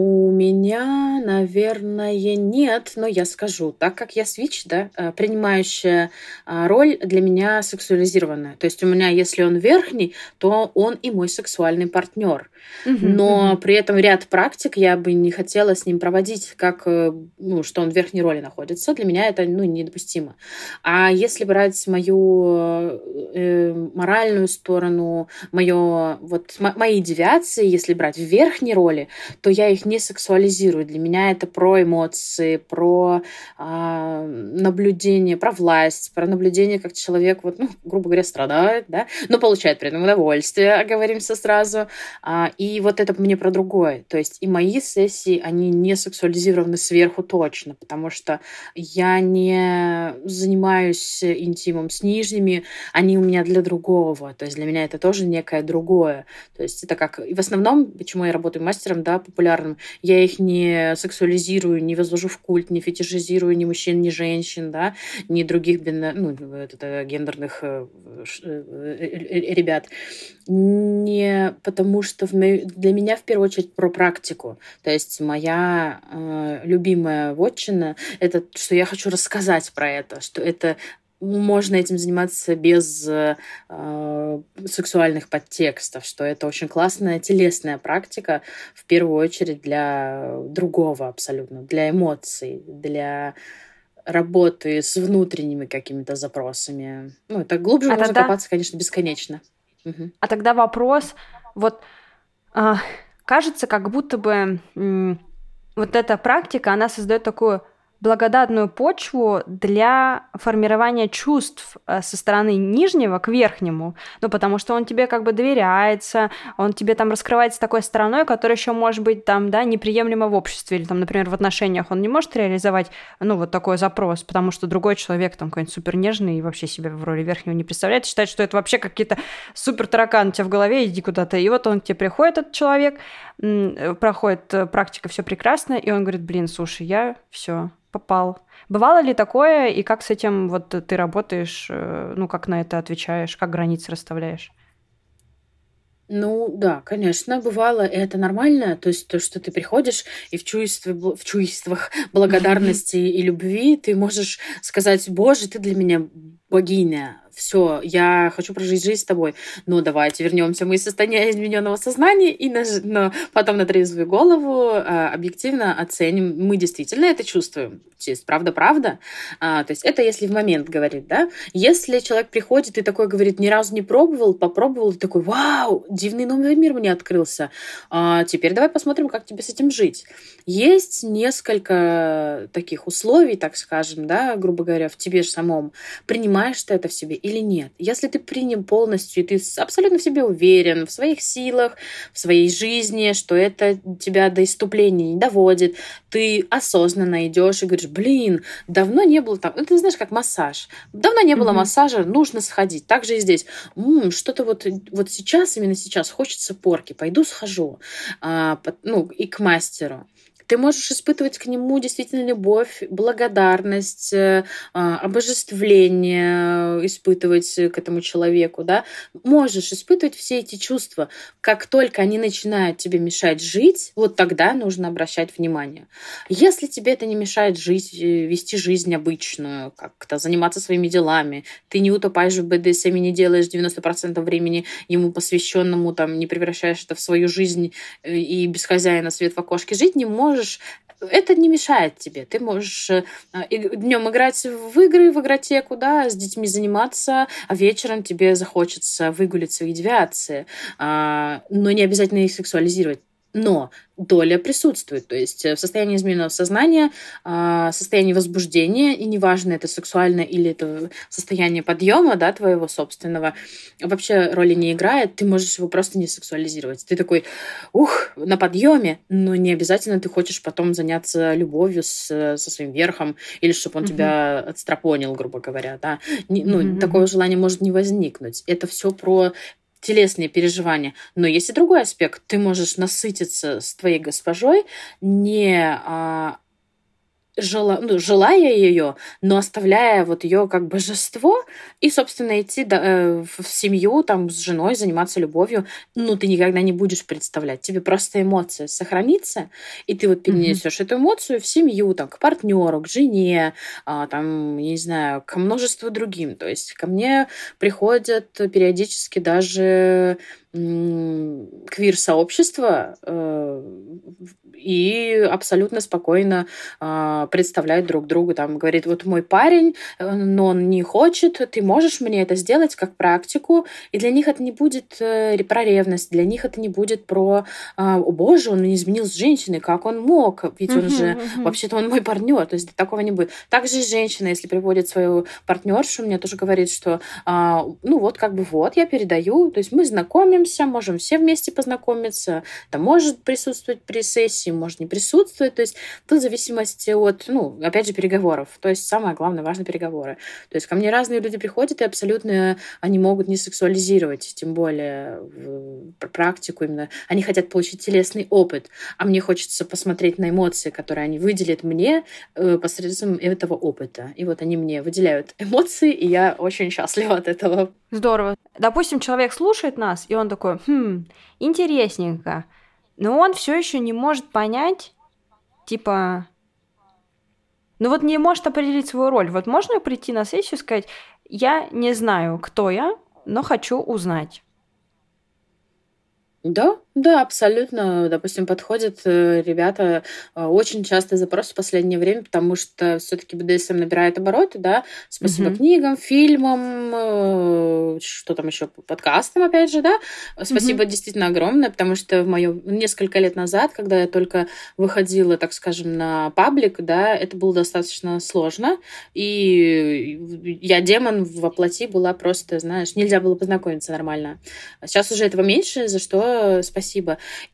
У меня, наверное, нет, но я скажу, так как я свич, да, э, принимающая а, роль для меня сексуализированная. То есть у меня, если он верхний, то он и мой сексуальный партнер. Но при этом ряд практик я бы не хотела с ним проводить, как, э, ну, что он в верхней роли находится. Для меня это, ну, недопустимо. А если брать мою э, моральную сторону, мое, вот, мои девиации, если брать в верхней роли, то я их не сексуализирую. Для меня это про эмоции, про э, наблюдение, про власть, про наблюдение, как человек, вот, ну, грубо говоря, страдает, да, но получает при этом удовольствие, оговоримся сразу. А, и вот это мне про другое. То есть и мои сессии, они не сексуализированы сверху точно, потому что я не занимаюсь интимом с нижними, они у меня для другого. То есть для меня это тоже некое другое. То есть это как... И в основном, почему я работаю мастером, да, популярным, я их не сексуализирую, не возвожу в культ, не фетишизирую ни мужчин, ни женщин, да, ни других ну, это, гендерных э, э, э, ребят. Не потому что для меня в первую очередь про практику. То есть моя э, любимая вотчина — это что я хочу рассказать про это, что это можно этим заниматься без э, сексуальных подтекстов, что это очень классная телесная практика, в первую очередь для другого абсолютно, для эмоций, для работы с внутренними какими-то запросами. Ну, это глубже а можно тогда... копаться, конечно, бесконечно. Угу. А тогда вопрос, вот кажется, как будто бы вот эта практика, она создает такую благодатную почву для формирования чувств э, со стороны нижнего к верхнему, ну, потому что он тебе как бы доверяется, он тебе там раскрывается такой стороной, которая еще может быть там, да, неприемлема в обществе, или там, например, в отношениях он не может реализовать, ну, вот такой запрос, потому что другой человек там какой-нибудь супер нежный и вообще себя в роли верхнего не представляет, считает, что это вообще какие-то супер тараканы у тебя в голове, иди куда-то, и вот он к тебе приходит, этот человек, проходит э, практика, все прекрасно, и он говорит, блин, слушай, я все, попал. Бывало ли такое, и как с этим вот ты работаешь, э, ну, как на это отвечаешь, как границы расставляешь? Ну да, конечно, бывало, и это нормально. То есть то, что ты приходишь и в, чувстве, в чувствах <laughs> благодарности и любви ты можешь сказать, Боже, ты для меня богиня, все, я хочу прожить жизнь с тобой. Ну, давайте вернемся мы из состояния измененного сознания и на, но потом на трезвую голову э, объективно оценим. Мы действительно это чувствуем. То правда-правда. А, то есть, это если в момент говорит, да. Если человек приходит и такой говорит, ни разу не пробовал, попробовал, и такой, вау, дивный новый мир мне открылся. А, теперь давай посмотрим, как тебе с этим жить. Есть несколько таких условий, так скажем, да, грубо говоря, в тебе же самом. Принимаешь ты это в себе или нет. Если ты принял полностью, и ты абсолютно в себе уверен, в своих силах, в своей жизни, что это тебя до иступления не доводит, ты осознанно идешь и говоришь, блин, давно не было там, ты знаешь, как массаж. Давно не было mm-hmm. массажа, нужно сходить. Так же и здесь. М-м, что-то вот, вот сейчас, именно сейчас хочется порки, пойду схожу. А, ну, и к мастеру. Ты можешь испытывать к нему действительно любовь, благодарность, э, а, обожествление, испытывать к этому человеку, да. Можешь испытывать все эти чувства. Как только они начинают тебе мешать жить, вот тогда нужно обращать внимание. Если тебе это не мешает жить, э, вести жизнь обычную, как-то заниматься своими делами, ты не утопаешь в БДСМ и не делаешь 90% времени ему посвященному, там, не превращаешь это в свою жизнь э, и без хозяина свет в окошке жить не можешь, можешь это не мешает тебе. Ты можешь э, днем играть в игры, в игротеку, да, с детьми заниматься, а вечером тебе захочется выгулить свои девиации. А, но не обязательно их сексуализировать. Но доля присутствует. То есть э, в состоянии измененного сознания, а, состояние возбуждения, и неважно, это сексуально или это состояние подъема, да, твоего собственного, вообще роли не играет. Ты можешь его просто не сексуализировать. Ты такой, ух, на подъеме, но не обязательно ты хочешь потом заняться любовью с, со своим верхом, или чтобы он mm-hmm. тебя отстрапонил, грубо говоря, да. Не, ну, mm-hmm. такое желание может не возникнуть. Это все про телесные переживания. Но есть и другой аспект. Ты можешь насытиться с твоей госпожой не а, жела, ну, желая ее, но оставляя вот ее как божество и, собственно, идти да, э, в семью там с женой, заниматься любовью, ну, ты никогда не будешь представлять. Тебе просто эмоция сохранится, и ты вот перенесешь mm-hmm. эту эмоцию в семью, там, к партнеру, к жене, а, там, не знаю, к множеству другим. То есть ко мне приходят периодически даже квир-сообщества э, и абсолютно спокойно э, представляют друг другу. Там говорит, вот мой парень, но он не хочет, ты можешь мне это сделать как практику, и для них это не будет э, про ревность, для них это не будет про, э, о боже, он не изменил с женщиной, как он мог, ведь он же, вообще-то он мой партнер, то есть такого не будет. Также женщина, если приводит свою партнершу, мне тоже говорит, что, э, ну вот как бы вот, я передаю, то есть мы знакомимся, можем все вместе познакомиться, это может присутствовать при сессии, сессии может не присутствовать. То есть тут в зависимости от, ну, опять же, переговоров. То есть самое главное, важно переговоры. То есть ко мне разные люди приходят, и абсолютно они могут не сексуализировать, тем более в практику именно. Они хотят получить телесный опыт, а мне хочется посмотреть на эмоции, которые они выделят мне э, посредством этого опыта. И вот они мне выделяют эмоции, и я очень счастлива от этого. Здорово. Допустим, человек слушает нас, и он такой, хм, интересненько но он все еще не может понять, типа, ну вот не может определить свою роль. Вот можно прийти на сессию и сказать, я не знаю, кто я, но хочу узнать. Да, да, абсолютно. Допустим, подходят э, ребята э, очень часто запрос в последнее время, потому что все-таки БДСМ набирает обороты, да, спасибо mm-hmm. книгам, фильмам, э, что там еще, подкастам, опять же, да. Спасибо mm-hmm. действительно огромное, потому что в мое несколько лет назад, когда я только выходила, так скажем, на паблик, да, это было достаточно сложно, и я демон в плоти была просто, знаешь, нельзя было познакомиться нормально. Сейчас уже этого меньше, за что спасибо.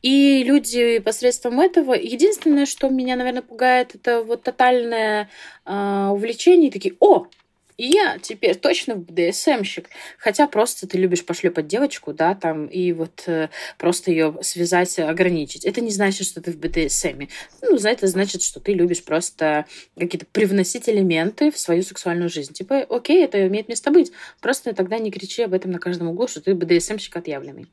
И люди посредством этого... Единственное, что меня, наверное, пугает, это вот тотальное э, увлечение. Такие, о, и я теперь точно БДСМщик. Хотя просто ты любишь пошлепать девочку, да, там, и вот э, просто ее связать, ограничить. Это не значит, что ты в БДСМе. Ну, за это значит, что ты любишь просто какие-то привносить элементы в свою сексуальную жизнь. Типа, окей, это имеет место быть. Просто тогда не кричи об этом на каждом углу, что ты БДСМщик отъявленный.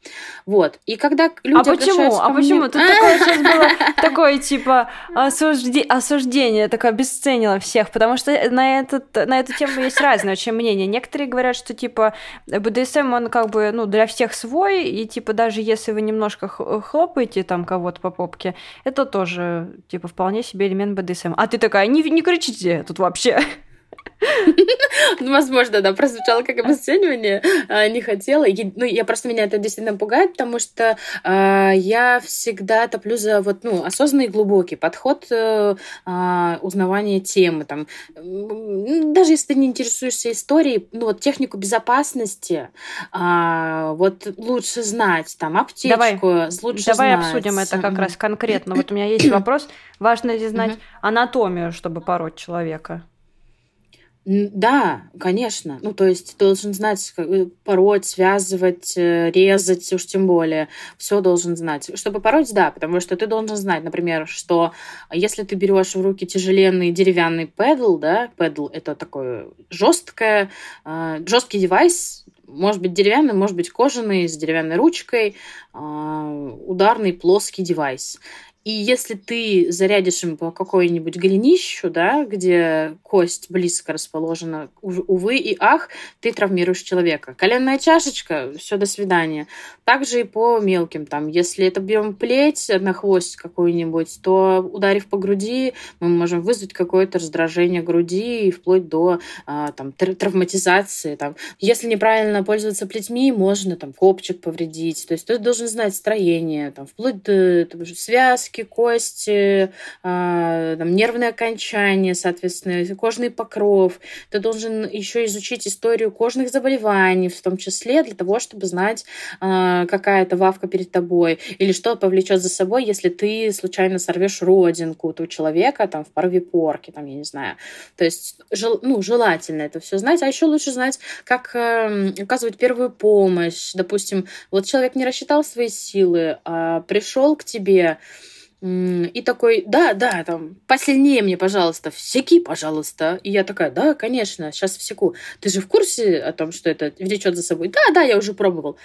Вот. И когда люди А почему? А почему? Тут <laughs> такое сейчас было такое, типа, осуждение, такое обесценило всех, потому что на, этот, на эту тему есть есть разные очень мнения. Некоторые говорят, что, типа, БДСМ, он как бы, ну, для всех свой, и, типа, даже если вы немножко хлопаете там кого-то по попке, это тоже, типа, вполне себе элемент БДСМ. А ты такая, не, не кричите тут вообще. Ну, возможно, да, прозвучало как обесценивание, а, не хотела. Ну, я просто меня это действительно пугает, потому что а, я всегда топлю за вот, ну, осознанный глубокий подход э, а, узнавания темы. Там, даже если ты не интересуешься историей, ну, вот технику безопасности, вот лучше знать, там, аптечку, давай, лучше Давай знать. обсудим это как раз конкретно. Вот у меня есть вопрос. Важно ли знать анатомию, чтобы пороть человека? Да, конечно. Ну, то есть ты должен знать, как пороть, связывать, э, резать, уж тем более. Все должен знать. Чтобы пороть, да, потому что ты должен знать, например, что если ты берешь в руки тяжеленный деревянный педл, да, педл это такой жесткое, э, жесткий девайс, может быть деревянный, может быть кожаный, с деревянной ручкой, ударный плоский девайс. И если ты зарядишь им по какой-нибудь голенищу, да, где кость близко расположена, увы и ах, ты травмируешь человека. Коленная чашечка, все, до свидания. Также и по мелким, там, если это бьем плеть на хвост какой-нибудь, то ударив по груди, мы можем вызвать какое-то раздражение груди и вплоть до а, там, травматизации. Там. Если неправильно пользоваться плетьми, можно там копчик повредить. То есть ты должен знать строение, там, вплоть до связки, связки, кости, а, там, нервные окончания, соответственно, кожный покров. Ты должен еще изучить историю кожных заболеваний, в том числе для того, чтобы знать, а, какая это вавка перед тобой, или что повлечет за собой, если ты случайно сорвешь родинку у человека там, в порве порки, там, я не знаю. То есть, жел, ну, желательно это все знать, а еще лучше знать, как э, оказывать первую помощь. Допустим, вот человек не рассчитал свои силы, а пришел к тебе, и такой, да, да, там, посильнее мне, пожалуйста, всеки, пожалуйста. И я такая, да, конечно, сейчас всеку. Ты же в курсе о том, что это влечет за собой? Да, да, я уже пробовал.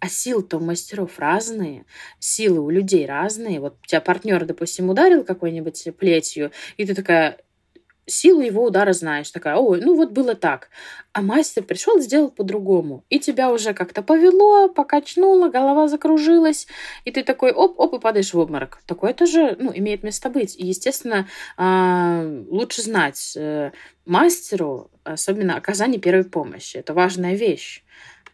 А силы-то у мастеров разные, силы у людей разные. Вот тебя партнер, допустим, ударил какой-нибудь плетью, и ты такая, силу его удара знаешь. Такая, ой, ну вот было так. А мастер пришел сделал по-другому. И тебя уже как-то повело, покачнуло, голова закружилась, и ты такой оп-оп и падаешь в обморок. Такое тоже ну, имеет место быть. И, естественно, а, лучше знать э, мастеру, особенно оказание первой помощи. Это важная вещь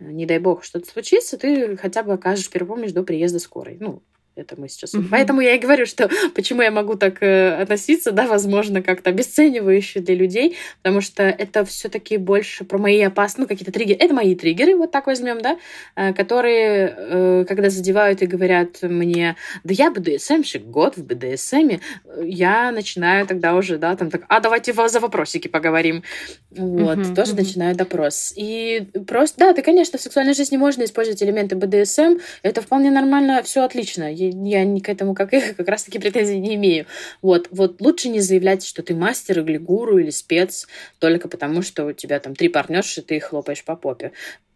не дай бог что-то случится, ты хотя бы окажешь первую помощь до приезда скорой. Ну, это мы сейчас... Mm-hmm. Поэтому я и говорю, что <laughs> почему я могу так э, относиться, да, возможно, как-то обесценивающе для людей, потому что это все таки больше про мои опасные, ну, какие-то триггеры. Это мои триггеры, вот так возьмем, да, э, которые, э, когда задевают и говорят мне, да я БДСМщик, год в БДСМе, я начинаю тогда уже, да, там так, а давайте за вопросики поговорим. Вот, mm-hmm. тоже mm-hmm. начинаю допрос. И просто, да, ты, конечно, в сексуальной жизни можно использовать элементы БДСМ, это вполне нормально, все отлично я ни к этому как, <laughs> как раз-таки претензий не имею. Вот, вот лучше не заявлять, что ты мастер или гуру или спец только потому, что у тебя там три партнерши, ты их хлопаешь по попе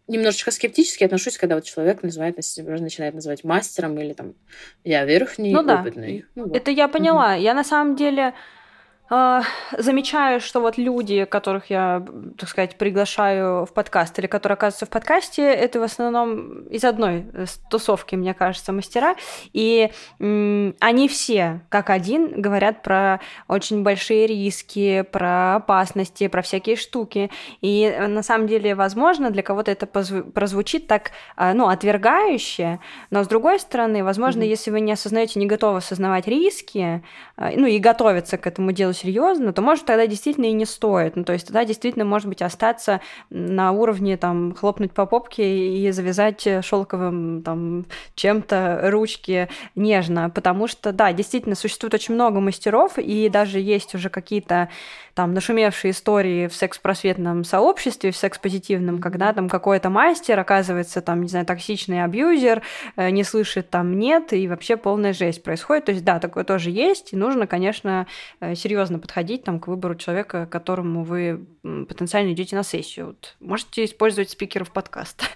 немножечко скептически отношусь, когда вот человек называет начинает называть мастером или там я верхний, ну, опытный. Да. Ну, вот. Это я поняла. Угу. Я на самом деле замечаю, что вот люди, которых я, так сказать, приглашаю в подкаст или которые оказываются в подкасте, это в основном из одной тусовки, мне кажется, мастера. И они все, как один, говорят про очень большие риски, про опасности, про всякие штуки. И э, на самом деле, возможно, для кого-то это прозвучит так, а, ну, отвергающе, но с другой стороны, возможно, mm-hmm. если вы не осознаете, не готовы осознавать риски, а, ну, и готовиться к этому делу серьезно, то может тогда действительно и не стоит. Ну, то есть тогда действительно, может быть, остаться на уровне там хлопнуть по попке и завязать шелковым там чем-то ручки нежно, потому что, да, действительно, существует очень много мастеров, и даже есть уже какие-то там нашумевшие истории в секс-просветном сообществе, в секс-позитивном, когда там какой-то мастер оказывается там, не знаю, токсичный абьюзер, э, не слышит там нет, и вообще полная жесть происходит. То есть, да, такое тоже есть, и нужно, конечно, э, серьезно подходить там к выбору человека, которому вы потенциально идете на сессию. Вот. Можете использовать спикеров подкаста. <laughs>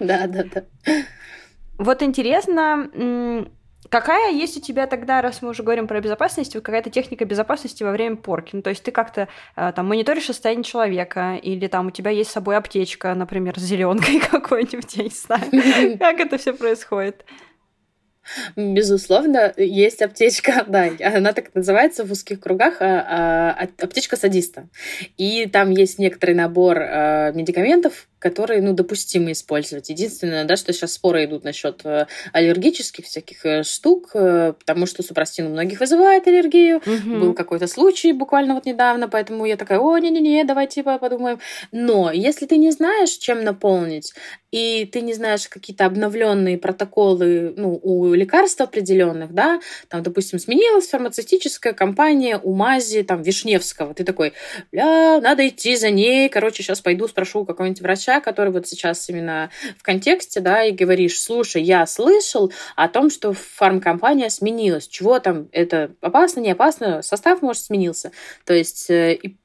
Да, да, да. Вот интересно, Какая есть у тебя тогда, раз мы уже говорим про безопасность, какая-то техника безопасности во время порки? Ну, то есть ты как-то э, там мониторишь состояние человека, или там у тебя есть с собой аптечка, например, с зеленкой <laughs> какой-нибудь, я не знаю. <laughs> Как это все происходит? Безусловно, есть аптечка, <laughs> да, она так называется в узких кругах, а, а, аптечка садиста. И там есть некоторый набор а, медикаментов, которые, ну, допустимо использовать. Единственное, да, что сейчас споры идут насчет э, аллергических всяких э, штук, э, потому что супрастин у многих вызывает аллергию. Угу. Был какой-то случай буквально вот недавно, поэтому я такая, о, не-не-не, давайте подумаем. Но если ты не знаешь, чем наполнить, и ты не знаешь какие-то обновленные протоколы ну, у лекарств определенных, да, там, допустим, сменилась фармацевтическая компания у Мази, там, Вишневского, ты такой, бля, надо идти за ней, короче, сейчас пойду спрошу у какого-нибудь врача, который вот сейчас именно в контексте, да, и говоришь, слушай, я слышал о том, что фармкомпания сменилась, чего там, это опасно, не опасно, состав, может, сменился, то есть э, и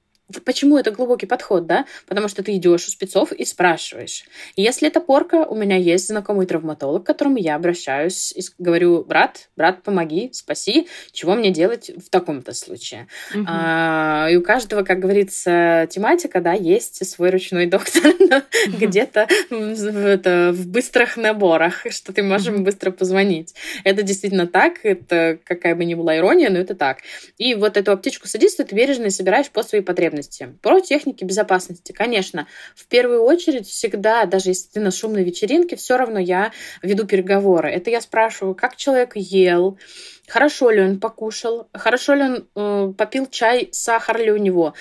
Почему это глубокий подход, да? Потому что ты идешь у спецов и спрашиваешь. Если это порка, у меня есть знакомый травматолог, к которому я обращаюсь и говорю, брат, брат, помоги, спаси, чего мне делать в таком-то случае. Угу. А, и у каждого, как говорится, тематика, да, есть свой ручной доктор <laughs> где-то в быстрых наборах, что ты можешь быстро позвонить. Это действительно так, это какая бы ни была ирония, но это так. И вот эту аптечку садиста ты бережно собираешь по своей потребности потребности. Про техники безопасности, конечно. В первую очередь всегда, даже если ты на шумной вечеринке, все равно я веду переговоры. Это я спрашиваю, как человек ел, хорошо ли он покушал, хорошо ли он э, попил чай, сахар ли у него,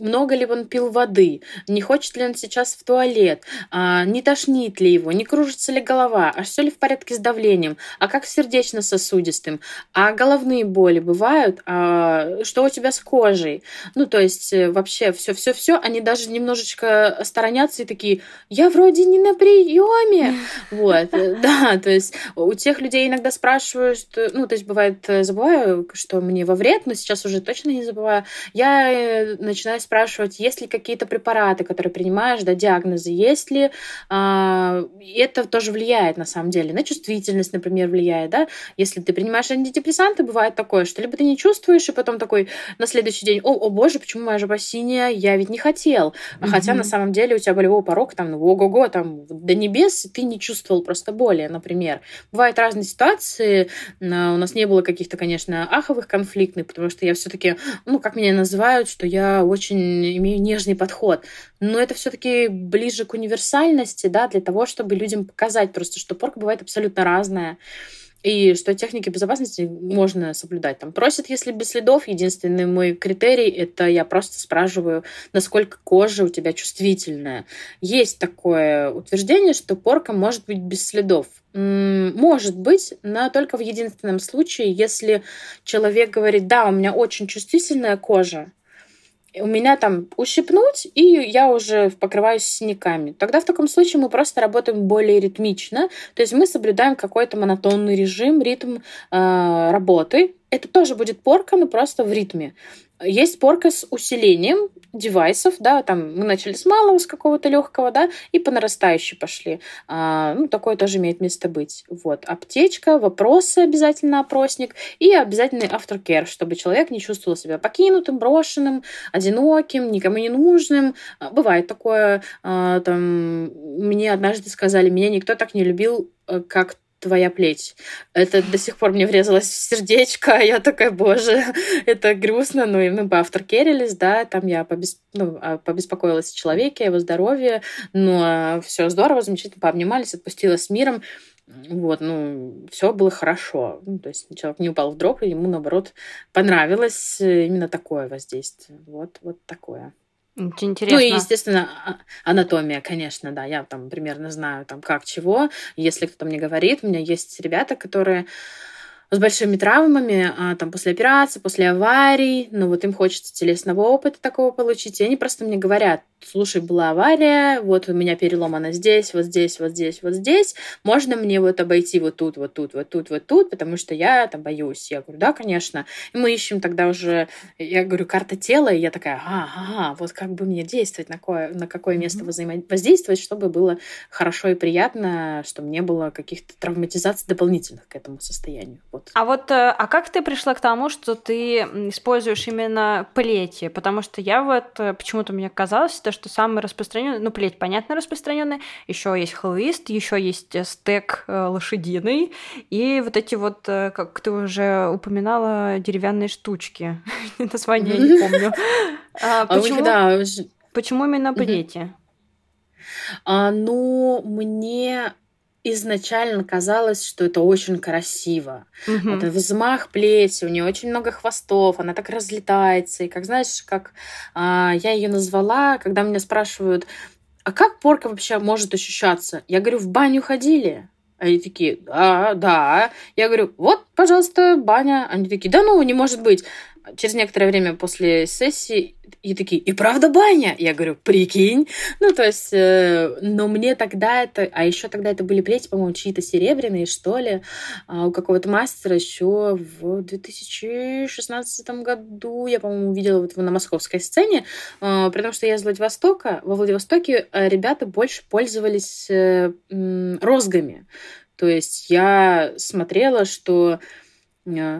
много ли он пил воды, не хочет ли он сейчас в туалет, э, не тошнит ли его, не кружится ли голова, а все ли в порядке с давлением, а как сердечно-сосудистым, а головные боли бывают, а что у тебя с кожей. Ну, то есть, э, вообще все-все-все, они даже немножечко сторонятся и такие, я вроде не на приеме. <laughs> Вот, да, то есть у тех людей иногда спрашивают, что, ну, то есть бывает, э, забываю, что мне во вред, но сейчас уже точно не забываю. Я э, начинаю спрашивать, есть ли какие-то препараты, которые принимаешь, да, диагнозы, есть ли, а, это тоже влияет на самом деле, на чувствительность, например, влияет, да, если ты принимаешь антидепрессанты, бывает такое, что либо ты не чувствуешь, и потом такой на следующий день, о, о боже, почему моя жопа синяя, я ведь не хотел. Mm-hmm. Хотя на самом деле у тебя болевой порог там, ну, ого-го, там, до небес, и ты не чувствовал просто боли, например. Бывают разные ситуации, у нас не было каких-то, конечно, аховых конфликтных, потому что я все-таки, ну, как меня называют, что я очень имею нежный подход. Но это все-таки ближе к универсальности, да, для того, чтобы людям показать просто, что порка бывает абсолютно разная и что техники безопасности можно соблюдать. Там просят, если без следов. Единственный мой критерий — это я просто спрашиваю, насколько кожа у тебя чувствительная. Есть такое утверждение, что порка может быть без следов. Может быть, но только в единственном случае, если человек говорит, да, у меня очень чувствительная кожа, у меня там ущипнуть, и я уже покрываюсь синяками. Тогда в таком случае мы просто работаем более ритмично, то есть мы соблюдаем какой-то монотонный режим, ритм э, работы. Это тоже будет порка, но просто в ритме. Есть порка с усилением девайсов, да, там мы начали с малого, с какого-то легкого, да, и по нарастающей пошли. А, ну, такое тоже имеет место быть. Вот, аптечка, вопросы обязательно опросник и обязательный aftercare, чтобы человек не чувствовал себя покинутым, брошенным, одиноким, никому не нужным. А, бывает такое, а, там, мне однажды сказали, меня никто так не любил, э, как твоя плеть. Это до сих пор мне врезалось в сердечко, а я такая, боже, <laughs> это грустно, ну и мы поавторкерились, да, там я побес... ну, а, побеспокоилась о человеке, о его здоровье, но ну, а все здорово, замечательно, пообнимались, отпустила с миром, вот, ну, все было хорошо. Ну, то есть человек не упал в дрог, и ему, наоборот, понравилось именно такое воздействие. Вот, вот такое. Очень интересно. Ну и, естественно, а, анатомия, конечно, да. Я там примерно знаю, там, как, чего. Если кто-то мне говорит, у меня есть ребята, которые с большими травмами, а, там, после операции, после аварий, но вот им хочется телесного опыта такого получить, и они просто мне говорят, слушай, была авария, вот у меня переломано здесь, вот здесь, вот здесь, вот здесь, можно мне вот обойти вот тут, вот тут, вот тут, вот тут, потому что я там боюсь. Я говорю, да, конечно. И мы ищем тогда уже, я говорю, карта тела, и я такая, ага, ага вот как бы мне действовать, на какое, на какое место воздействовать, чтобы было хорошо и приятно, чтобы не было каких-то травматизаций дополнительных к этому состоянию. Вот. А вот, э, а как ты пришла к тому, что ты используешь именно плети? Потому что я вот, э, почему-то мне казалось, то, что самый распространенный, ну, плеть, понятно, распространенная, еще есть хлыст, еще есть э, стек лошадиный, и вот эти вот, как ты уже упоминала, деревянные штучки. <laughs> Название я не помню. А а почему, почему именно плети? А, ну, мне изначально казалось, что это очень красиво. Угу. Это взмах плети, у нее очень много хвостов, она так разлетается. И как знаешь, как а, я ее назвала, когда меня спрашивают, а как порка вообще может ощущаться? Я говорю, в баню ходили? Они такие, да, да. Я говорю, вот, пожалуйста, баня. Они такие, да ну, не может быть через некоторое время после сессии и такие, и правда баня? Я говорю, прикинь. Ну, то есть, э, но мне тогда это, а еще тогда это были плети, по-моему, чьи-то серебряные, что ли, а у какого-то мастера еще в 2016 году, я, по-моему, увидела вот на московской сцене, э, при том, что я из Владивостока, во Владивостоке э, ребята больше пользовались э, розгами. То есть я смотрела, что а,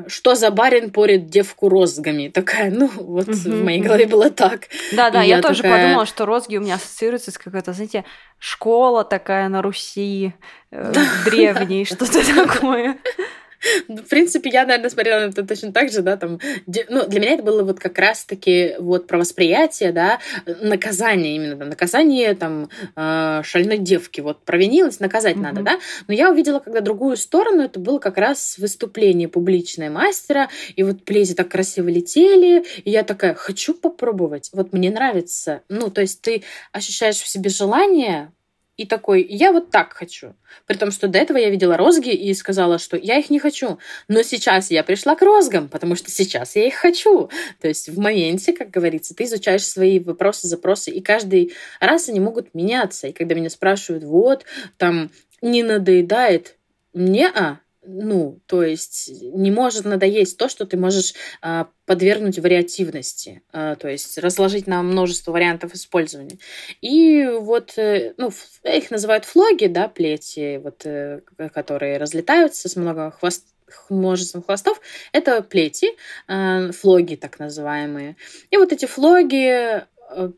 что за барин порит девку розгами? Такая, ну, вот угу, в моей голове было так. Да-да, я, я тоже такая... подумала, что розги у меня ассоциируются с какой-то, знаете, школа такая на Руси, э, древней, что-то <laughs> такое. Ну, в принципе, я, наверное, смотрела на это точно так же, да, там, ну, для меня это было вот как раз-таки вот про восприятие, да, наказание именно, да, наказание, там, э, шальной девки, вот, провинилась, наказать mm-hmm. надо, да, но я увидела, когда другую сторону, это было как раз выступление публичное мастера, и вот плези так красиво летели, и я такая, хочу попробовать, вот мне нравится, ну, то есть ты ощущаешь в себе желание и такой, я вот так хочу. При том, что до этого я видела розги и сказала, что я их не хочу. Но сейчас я пришла к розгам, потому что сейчас я их хочу. То есть в моменте, как говорится, ты изучаешь свои вопросы, запросы, и каждый раз они могут меняться. И когда меня спрашивают, вот, там, не надоедает, не а, ну, то есть не может надоесть то, что ты можешь а, подвергнуть вариативности, а, то есть разложить на множество вариантов использования. И вот, э, ну, их называют флоги, да, плети, вот, э, которые разлетаются с много хвост множеством хвостов, это плети, э, флоги так называемые. И вот эти флоги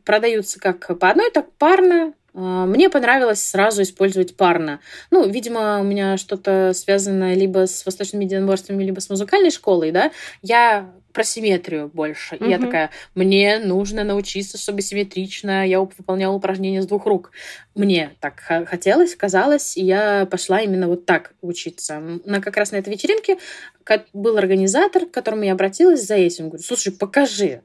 продаются как по одной, так парно, а, мне понравилось сразу использовать парно. Ну, видимо, у меня что-то связано либо с восточными единоборствами, либо с музыкальной школой, да. Я про симметрию больше. Mm-hmm. И я такая, мне нужно научиться, чтобы симметрично я выполняла упражнения с двух рук. Мне так хотелось, казалось, и я пошла именно вот так учиться. На как раз на этой вечеринке был организатор, к которому я обратилась за этим. Говорю, слушай, покажи,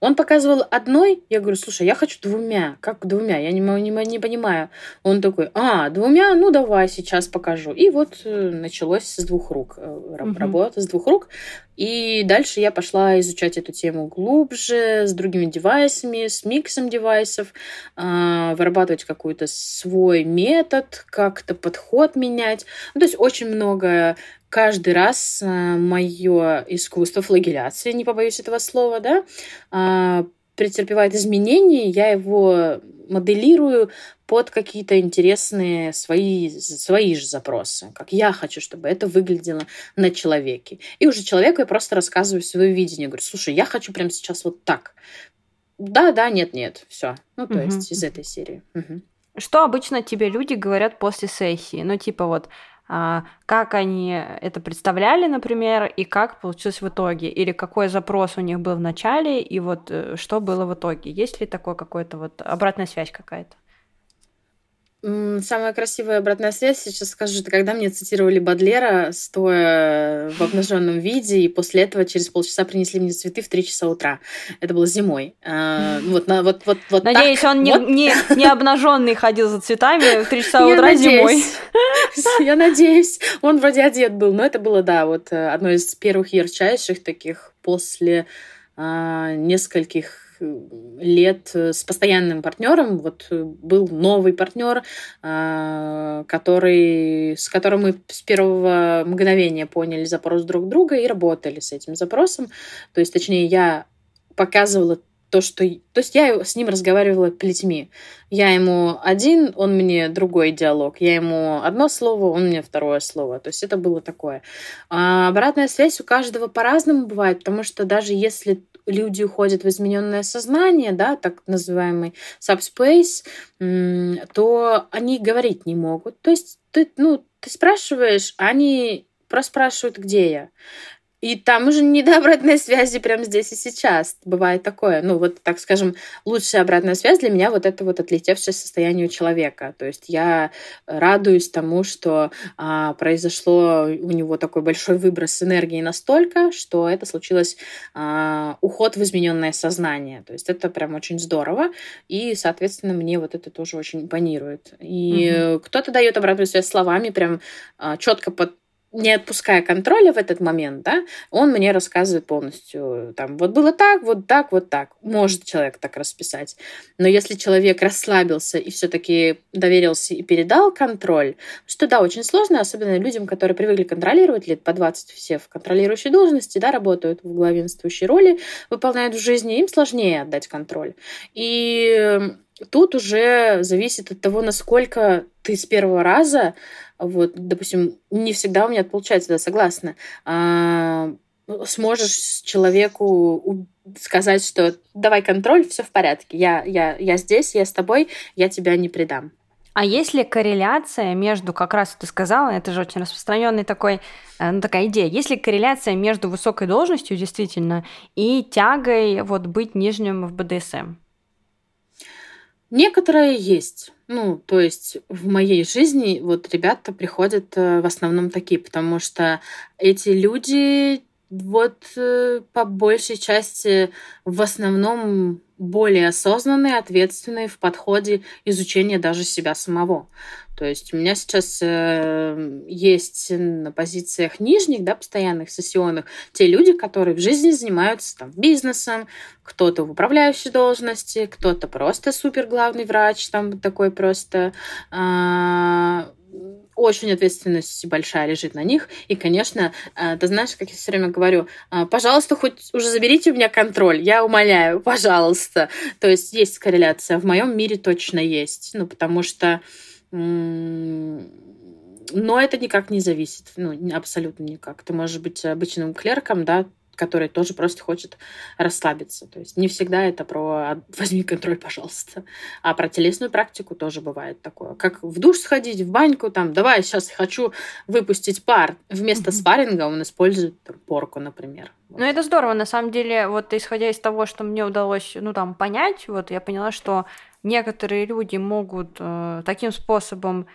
он показывал одной, я говорю, слушай, я хочу двумя. Как двумя? Я не, не, не понимаю. Он такой, а, двумя? Ну, давай, сейчас покажу. И вот э, началось с двух рук. Угу. Работа с двух рук. И дальше я пошла изучать эту тему глубже, с другими девайсами, с миксом девайсов, а, вырабатывать какой-то свой метод, как-то подход менять. Ну, то есть очень много каждый раз э, мое искусство флагеляции, не побоюсь этого слова, да, а, претерпевает изменения, я его моделирую под какие-то интересные свои, свои же запросы, как я хочу, чтобы это выглядело на человеке. И уже человеку я просто рассказываю свое видение. Говорю, слушай, я хочу прямо сейчас вот так. Да, да, нет, нет, все. Ну, то угу. есть из этой серии. Угу. Что обычно тебе люди говорят после сессии? Ну, типа вот, как они это представляли, например, и как получилось в итоге, или какой запрос у них был в начале, и вот э, что было в итоге. Есть ли такое какое-то вот обратная связь какая-то? Самая красивая обратная связь, сейчас скажу, это когда мне цитировали Бадлера, стоя в обнаженном виде, и после этого через полчаса принесли мне цветы в 3 часа утра. Это было зимой. А, вот, на, вот, вот, вот Надеюсь, так. он не, вот. не, не обнаженный ходил за цветами в 3 часа утра зимой. <laughs> Я надеюсь. Он вроде одет был, но это было, да, вот э, одно из первых ярчайших таких после а, нескольких лет с постоянным партнером. Вот был новый партнер, а, который, с которым мы с первого мгновения поняли запрос друг друга и работали с этим запросом. То есть, точнее, я показывала то, что... То есть я с ним разговаривала плетьми. Я ему один, он мне другой диалог. Я ему одно слово, он мне второе слово. То есть это было такое. А обратная связь у каждого по-разному бывает, потому что даже если люди уходят в измененное сознание, да, так называемый subspace, то они говорить не могут. То есть ты, ну, ты спрашиваешь, они просто спрашивают, где я. И там уже не до обратной связи прямо здесь и сейчас. Бывает такое. Ну, вот, так скажем, лучшая обратная связь для меня вот это вот отлетевшее состояние у человека. То есть я радуюсь тому, что а, произошло у него такой большой выброс энергии настолько, что это случилось а, уход в измененное сознание. То есть это прям очень здорово. И, соответственно, мне вот это тоже очень импонирует. И угу. кто-то дает обратную связь словами, прям а, четко под не отпуская контроля в этот момент, да, он мне рассказывает полностью, там, вот было так, вот так, вот так. Может человек так расписать. Но если человек расслабился и все-таки доверился и передал контроль, что да, очень сложно, особенно людям, которые привыкли контролировать, лет по 20 все в контролирующей должности, да, работают в главенствующей роли, выполняют в жизни, им сложнее отдать контроль. И тут уже зависит от того, насколько ты с первого раза вот, допустим, не всегда у меня получается, да, согласна. А, сможешь человеку сказать, что давай контроль, все в порядке, я, я, я здесь, я с тобой, я тебя не предам. А есть ли корреляция между, как раз ты сказала, это же очень распространенный такой, э, ну, такая идея, есть ли корреляция между высокой должностью действительно и тягой вот быть нижним в БДСМ? Некоторые есть. Ну, то есть в моей жизни вот ребята приходят э, в основном такие, потому что эти люди вот э, по большей части в основном более осознанные, ответственные в подходе изучения даже себя самого. То есть у меня сейчас э, есть на позициях нижних, да, постоянных сессионных, те люди, которые в жизни занимаются там бизнесом, кто-то в управляющей должности, кто-то просто супер главный врач, там такой просто э, очень ответственность большая лежит на них. И, конечно, э, ты знаешь, как я все время говорю, э, пожалуйста, хоть уже заберите у меня контроль, я умоляю, пожалуйста. То есть есть корреляция, в моем мире точно есть. Ну, потому что но это никак не зависит, ну, абсолютно никак. Ты можешь быть обычным клерком, да, который тоже просто хочет расслабиться. То есть не всегда это про «возьми контроль, пожалуйста», а про телесную практику тоже бывает такое. Как в душ сходить, в баньку, там, давай, сейчас хочу выпустить пар. Вместо mm-hmm. спарринга он использует там, порку, например. Вот. Ну, это здорово, на самом деле, вот исходя из того, что мне удалось, ну, там, понять, вот я поняла, что некоторые люди могут э, таким способом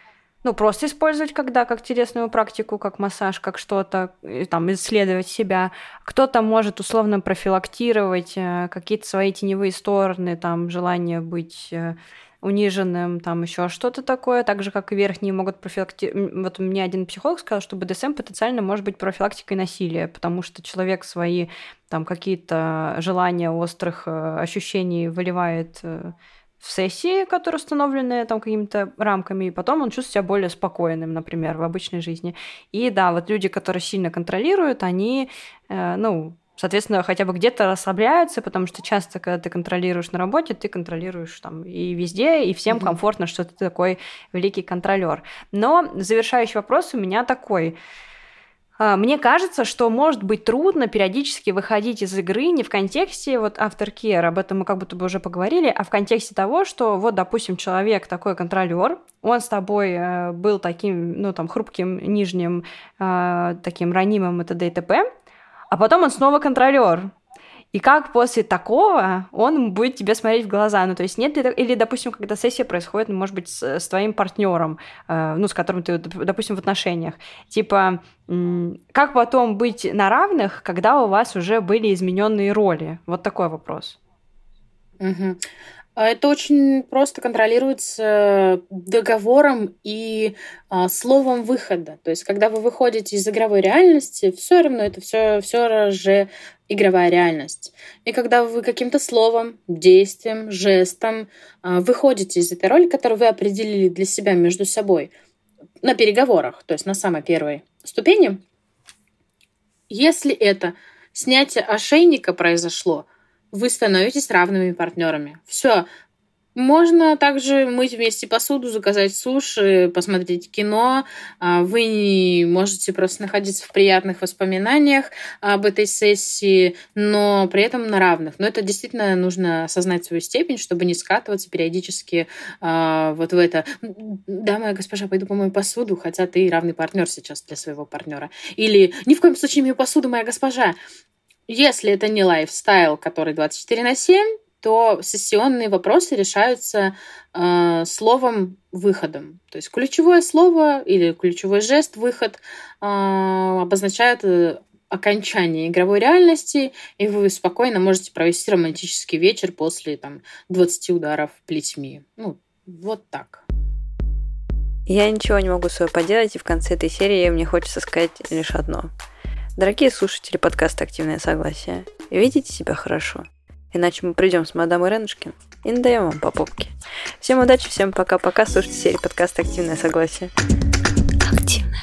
ну, просто использовать когда как телесную практику, как массаж, как что-то, там, исследовать себя. Кто-то может условно профилактировать э, какие-то свои теневые стороны, там, желание быть э, униженным, там еще что-то такое, так же, как и верхние могут профилактировать. Вот мне один психолог сказал, что БДСМ потенциально может быть профилактикой насилия, потому что человек свои там какие-то желания острых э, ощущений выливает в сессии, которые установлены там какими-то рамками, и потом он чувствует себя более спокойным, например, в обычной жизни. И да, вот люди, которые сильно контролируют, они, э, ну, соответственно, хотя бы где-то расслабляются, потому что часто, когда ты контролируешь на работе, ты контролируешь там и везде, и всем mm-hmm. комфортно, что ты такой великий контролер. Но завершающий вопрос у меня такой. А, мне кажется, что может быть трудно периодически выходить из игры не в контексте вот aftercare, об этом мы как будто бы уже поговорили, а в контексте того, что вот, допустим, человек такой контролер, он с тобой э, был таким, ну, там, хрупким, нижним, э, таким ранимым и т.д. и т.п., а потом он снова контролер. И как после такого он будет тебе смотреть в глаза? Ну, то есть нет ли... Или, допустим, когда сессия происходит, ну, может быть, с, с твоим партнером, э, ну, с которым ты, допустим, в отношениях. Типа, как потом быть на равных, когда у вас уже были измененные роли? Вот такой вопрос. Угу. Это очень просто контролируется договором и а, словом выхода. То есть, когда вы выходите из игровой реальности, все равно это все, все же игровая реальность. И когда вы каким-то словом, действием, жестом а, выходите из этой роли, которую вы определили для себя между собой на переговорах, то есть на самой первой ступени, если это снятие ошейника произошло, вы становитесь равными партнерами. Все, можно также мыть вместе посуду, заказать суши, посмотреть кино. А, вы можете просто находиться в приятных воспоминаниях об этой сессии, но при этом на равных. Но это действительно нужно осознать свою степень, чтобы не скатываться периодически а, вот в это. Да, моя госпожа, пойду помою посуду, хотя ты равный партнер сейчас для своего партнера. Или ни в коем случае не мою посуду, моя госпожа. Если это не лайфстайл, который 24 на 7, то сессионные вопросы решаются э, словом выходом. То есть ключевое слово или ключевой жест выход э, обозначает э, окончание игровой реальности, и вы спокойно можете провести романтический вечер после там, 20 ударов плетьми. Ну, вот так. Я ничего не могу с собой поделать, и в конце этой серии мне хочется сказать лишь одно. Дорогие слушатели подкаста «Активное согласие», видите себя хорошо – Иначе мы придем с мадам Иренушкин и надаем вам по попке. Всем удачи, всем пока-пока. Слушайте серию подкаста «Активное согласие». Активное.